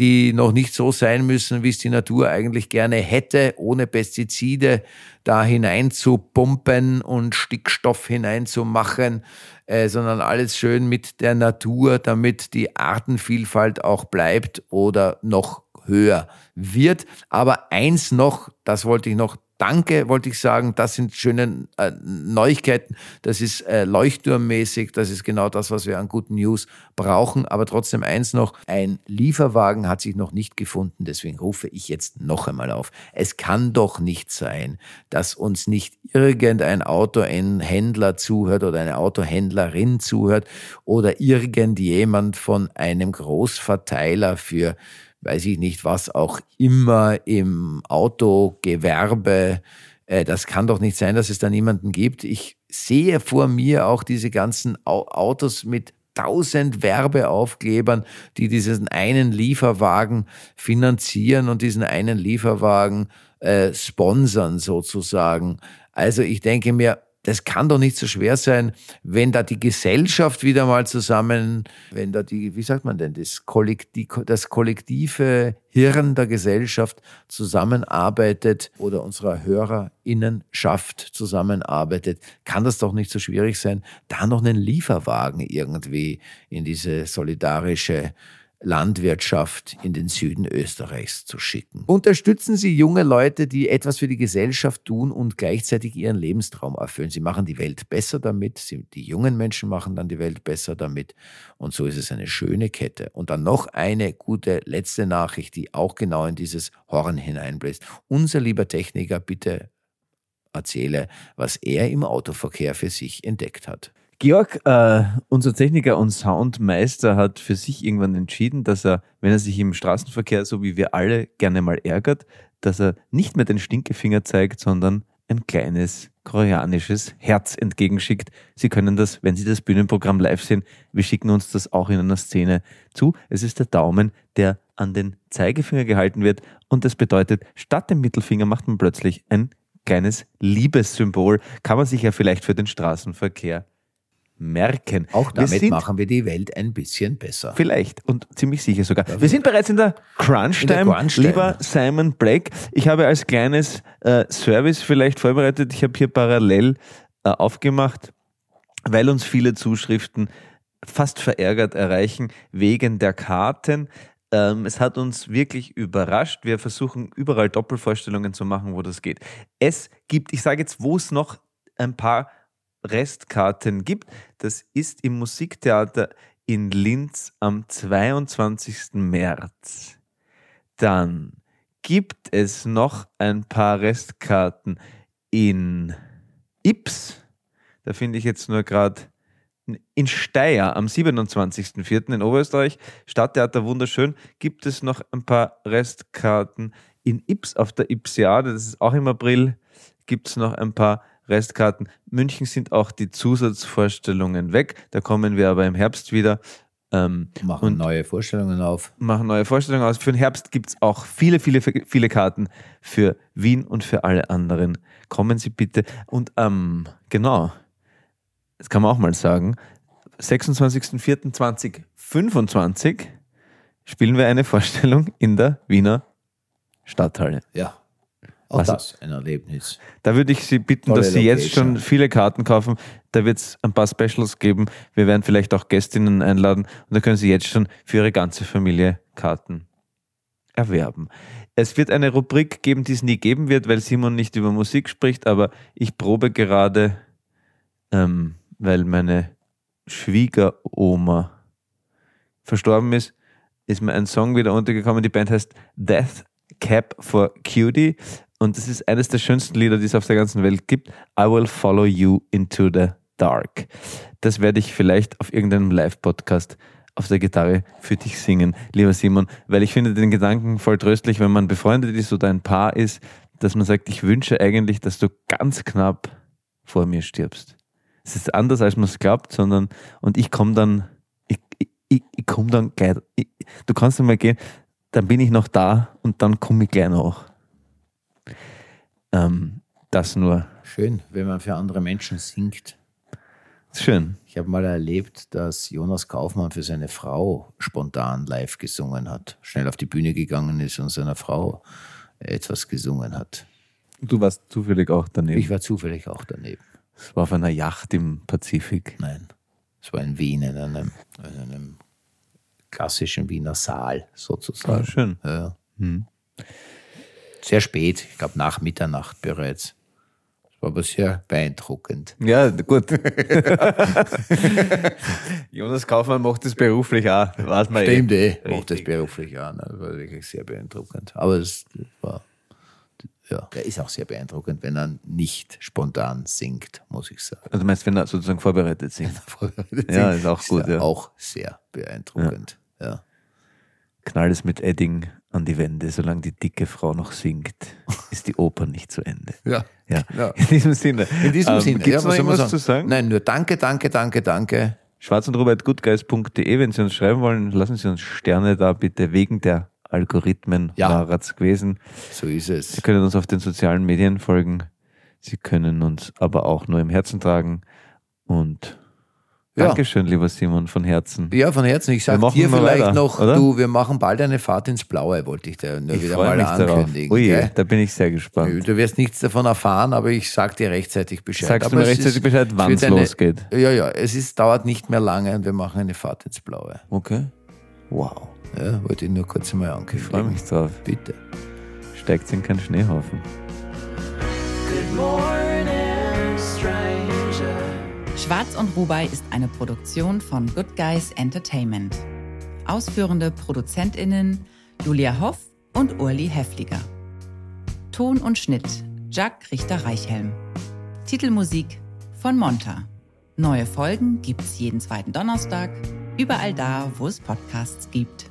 die noch nicht so sein müssen, wie es die Natur eigentlich gerne hätte, ohne Pestizide da hineinzupumpen und Stickstoff hineinzumachen, äh, sondern alles schön mit der Natur, damit die Artenvielfalt auch bleibt oder noch höher wird. Aber eins noch, das wollte ich noch Danke, wollte ich sagen. Das sind schöne äh, Neuigkeiten. Das ist äh, leuchtturmmäßig. Das ist genau das, was wir an guten News brauchen. Aber trotzdem eins noch. Ein Lieferwagen hat sich noch nicht gefunden. Deswegen rufe ich jetzt noch einmal auf. Es kann doch nicht sein, dass uns nicht irgendein Autohändler zuhört oder eine Autohändlerin zuhört oder irgendjemand von einem Großverteiler für weiß ich nicht, was auch immer im Autogewerbe. Äh, das kann doch nicht sein, dass es da niemanden gibt. Ich sehe vor mir auch diese ganzen Au Autos mit tausend Werbeaufklebern, die diesen einen Lieferwagen finanzieren und diesen einen Lieferwagen äh, sponsern sozusagen. Also ich denke mir, das kann doch nicht so schwer sein, wenn da die Gesellschaft wieder mal zusammen, wenn da die, wie sagt man denn, das, Kollektiv, das kollektive Hirn der Gesellschaft zusammenarbeitet oder unserer Hörerinnenschaft zusammenarbeitet, kann das doch nicht so schwierig sein, da noch einen Lieferwagen irgendwie in diese solidarische Landwirtschaft in den Süden Österreichs zu schicken. Unterstützen Sie junge Leute, die etwas für die Gesellschaft tun und gleichzeitig ihren Lebenstraum erfüllen. Sie machen die Welt besser damit, Sie, die jungen Menschen machen dann die Welt besser damit und so ist es eine schöne Kette. Und dann noch eine gute letzte Nachricht, die auch genau in dieses Horn hineinbläst. Unser lieber Techniker, bitte erzähle, was er im Autoverkehr für sich entdeckt hat. Georg, äh, unser Techniker und Soundmeister, hat für sich irgendwann entschieden, dass er, wenn er sich im Straßenverkehr, so wie wir alle, gerne mal ärgert, dass er nicht mehr den Stinkefinger zeigt, sondern ein kleines koreanisches Herz entgegenschickt. Sie können das, wenn Sie das Bühnenprogramm live sehen, wir schicken uns das auch in einer Szene zu. Es ist der Daumen, der an den Zeigefinger gehalten wird und das bedeutet, statt dem Mittelfinger macht man plötzlich ein kleines Liebessymbol. Kann man sich ja vielleicht für den Straßenverkehr merken. Auch Wir damit sind machen wir die Welt ein bisschen besser. Vielleicht und ziemlich sicher sogar. Wir sind bereits in der Crunch-Time, Crunch-Time. lieber Simon Blake. Ich habe als kleines äh, Service vielleicht vorbereitet, ich habe hier parallel äh, aufgemacht, weil uns viele Zuschriften fast verärgert erreichen wegen der Karten. Ähm, es hat uns wirklich überrascht. Wir versuchen überall Doppelvorstellungen zu machen, wo das geht. Es gibt, ich sage jetzt, wo es noch ein paar Restkarten gibt. Das ist im Musiktheater in Linz am 22. März. Dann gibt es noch ein paar Restkarten in Ips. Da finde ich jetzt nur gerade in Steyr am 27.04. in Oberösterreich, Stadttheater wunderschön, gibt es noch ein paar Restkarten. In Ips auf der Ipsiade, das ist auch im April, gibt es noch ein paar Restkarten. München sind auch die Zusatzvorstellungen weg, da kommen wir aber im Herbst wieder. Ähm, Machen neue Vorstellungen auf. machen neue Vorstellungen aus. Für den Herbst gibt es auch viele, viele, viele Karten für Wien und für alle anderen. Kommen Sie bitte. Und ähm, genau, das kann man auch mal sagen, 26.04.2025 spielen wir eine Vorstellung in der Wiener Stadthalle. Ja. Auch Also- das ein Erlebnis. Da würde ich Sie bitten, Tolle dass Sie jetzt schon viele Karten kaufen. Da wird es ein paar Specials geben. Wir werden vielleicht auch Gästinnen einladen und da können Sie jetzt schon für Ihre ganze Familie Karten erwerben. Es wird eine Rubrik geben, die es nie geben wird, weil Simon nicht über Musik spricht, aber ich probe gerade, ähm, weil meine Schwiegeroma verstorben ist, ist mir ein Song wieder untergekommen. Die Band heißt Death Cap for Cutie und das ist eines der schönsten Lieder, die es auf der ganzen Welt gibt. I will follow you into the dark. Das werde ich vielleicht auf irgendeinem Live-Podcast auf der Gitarre für dich singen, lieber Simon, weil ich finde den Gedanken voll tröstlich, wenn man befreundet ist oder ein Paar ist, dass man sagt, ich wünsche eigentlich, dass du ganz knapp vor mir stirbst. Es ist anders, als man es glaubt, sondern und ich komme dann, ich, ich, ich, komme dann gleich, ich, du kannst einmal gehen, dann bin ich noch da und dann komme ich gleich noch. Ähm, das nur. Schön, wenn man für andere Menschen singt. Schön. Ich habe mal erlebt, dass Jonas Kaufmann für seine Frau spontan live gesungen hat. Schnell auf die Bühne gegangen ist und seiner Frau etwas gesungen hat. Du warst zufällig auch daneben. Ich war zufällig auch daneben. Es war auf einer Yacht im Pazifik. Nein, es war in Wien, in einem, in einem klassischen Wiener Saal sozusagen. Ah, schön. Ja. Sehr spät, ich glaube nach Mitternacht bereits. Das war aber sehr beeindruckend. Ja, gut. Jonas Kaufmann macht das beruflich auch, weiß man Stimmt eh. eh, macht das beruflich an. Das war wirklich sehr beeindruckend. Aber es war, ja, er ist auch sehr beeindruckend, wenn er nicht spontan singt, muss ich sagen. Also du meinst, wenn er sozusagen vorbereitet sind. Ja, ist auch gut, er ja. Auch sehr beeindruckend. Ja. Knall es mit Edding an die Wände, solange die dicke Frau noch singt, ist die Oper nicht zu Ende. Ja. Ja, Ja. in diesem Sinne. In diesem Ähm, Sinne, Gibt es ja, noch irgendwas zu sagen? Nein, nur danke, danke, danke, danke. Schwarz und goodguys.de, wenn Sie uns schreiben wollen, lassen Sie uns Sterne da bitte wegen der Algorithmen Ja. war es gewesen. So ist Sie es. können uns auf den sozialen Medien folgen. Sie können uns aber auch nur im Herzen tragen. Und Ja. Dankeschön, lieber Simon, von Herzen. Ja, von Herzen. Ich sage dir vielleicht weiter, noch, oder? du, wir machen bald eine Fahrt ins Blaue, wollte ich dir nur Ich wieder freue mal mich darauf. ankündigen. Ui, gell? da bin ich sehr gespannt. Du wirst nichts davon erfahren, aber ich sag dir rechtzeitig Bescheid. Sagst du aber mir es rechtzeitig ist Bescheid, wann es losgeht? Ja, ja, es ist, dauert nicht mehr lange und wir machen eine Fahrt ins Blaue. Okay. Wow. Ja, wollte ich nur kurz mal Ich ankündigen. freue mich drauf. Bitte. Steigt in keinen Schneehaufen. Good morning. Schwarz und Rubai ist eine Produktion von Good Guys Entertainment. Ausführende ProduzentInnen Julia Hoff und Urli Heffliger. Ton und Schnitt Jack Richter-Reichhelm. Titelmusik von Monta. Neue Folgen gibt's jeden zweiten Donnerstag, überall da, wo es Podcasts gibt.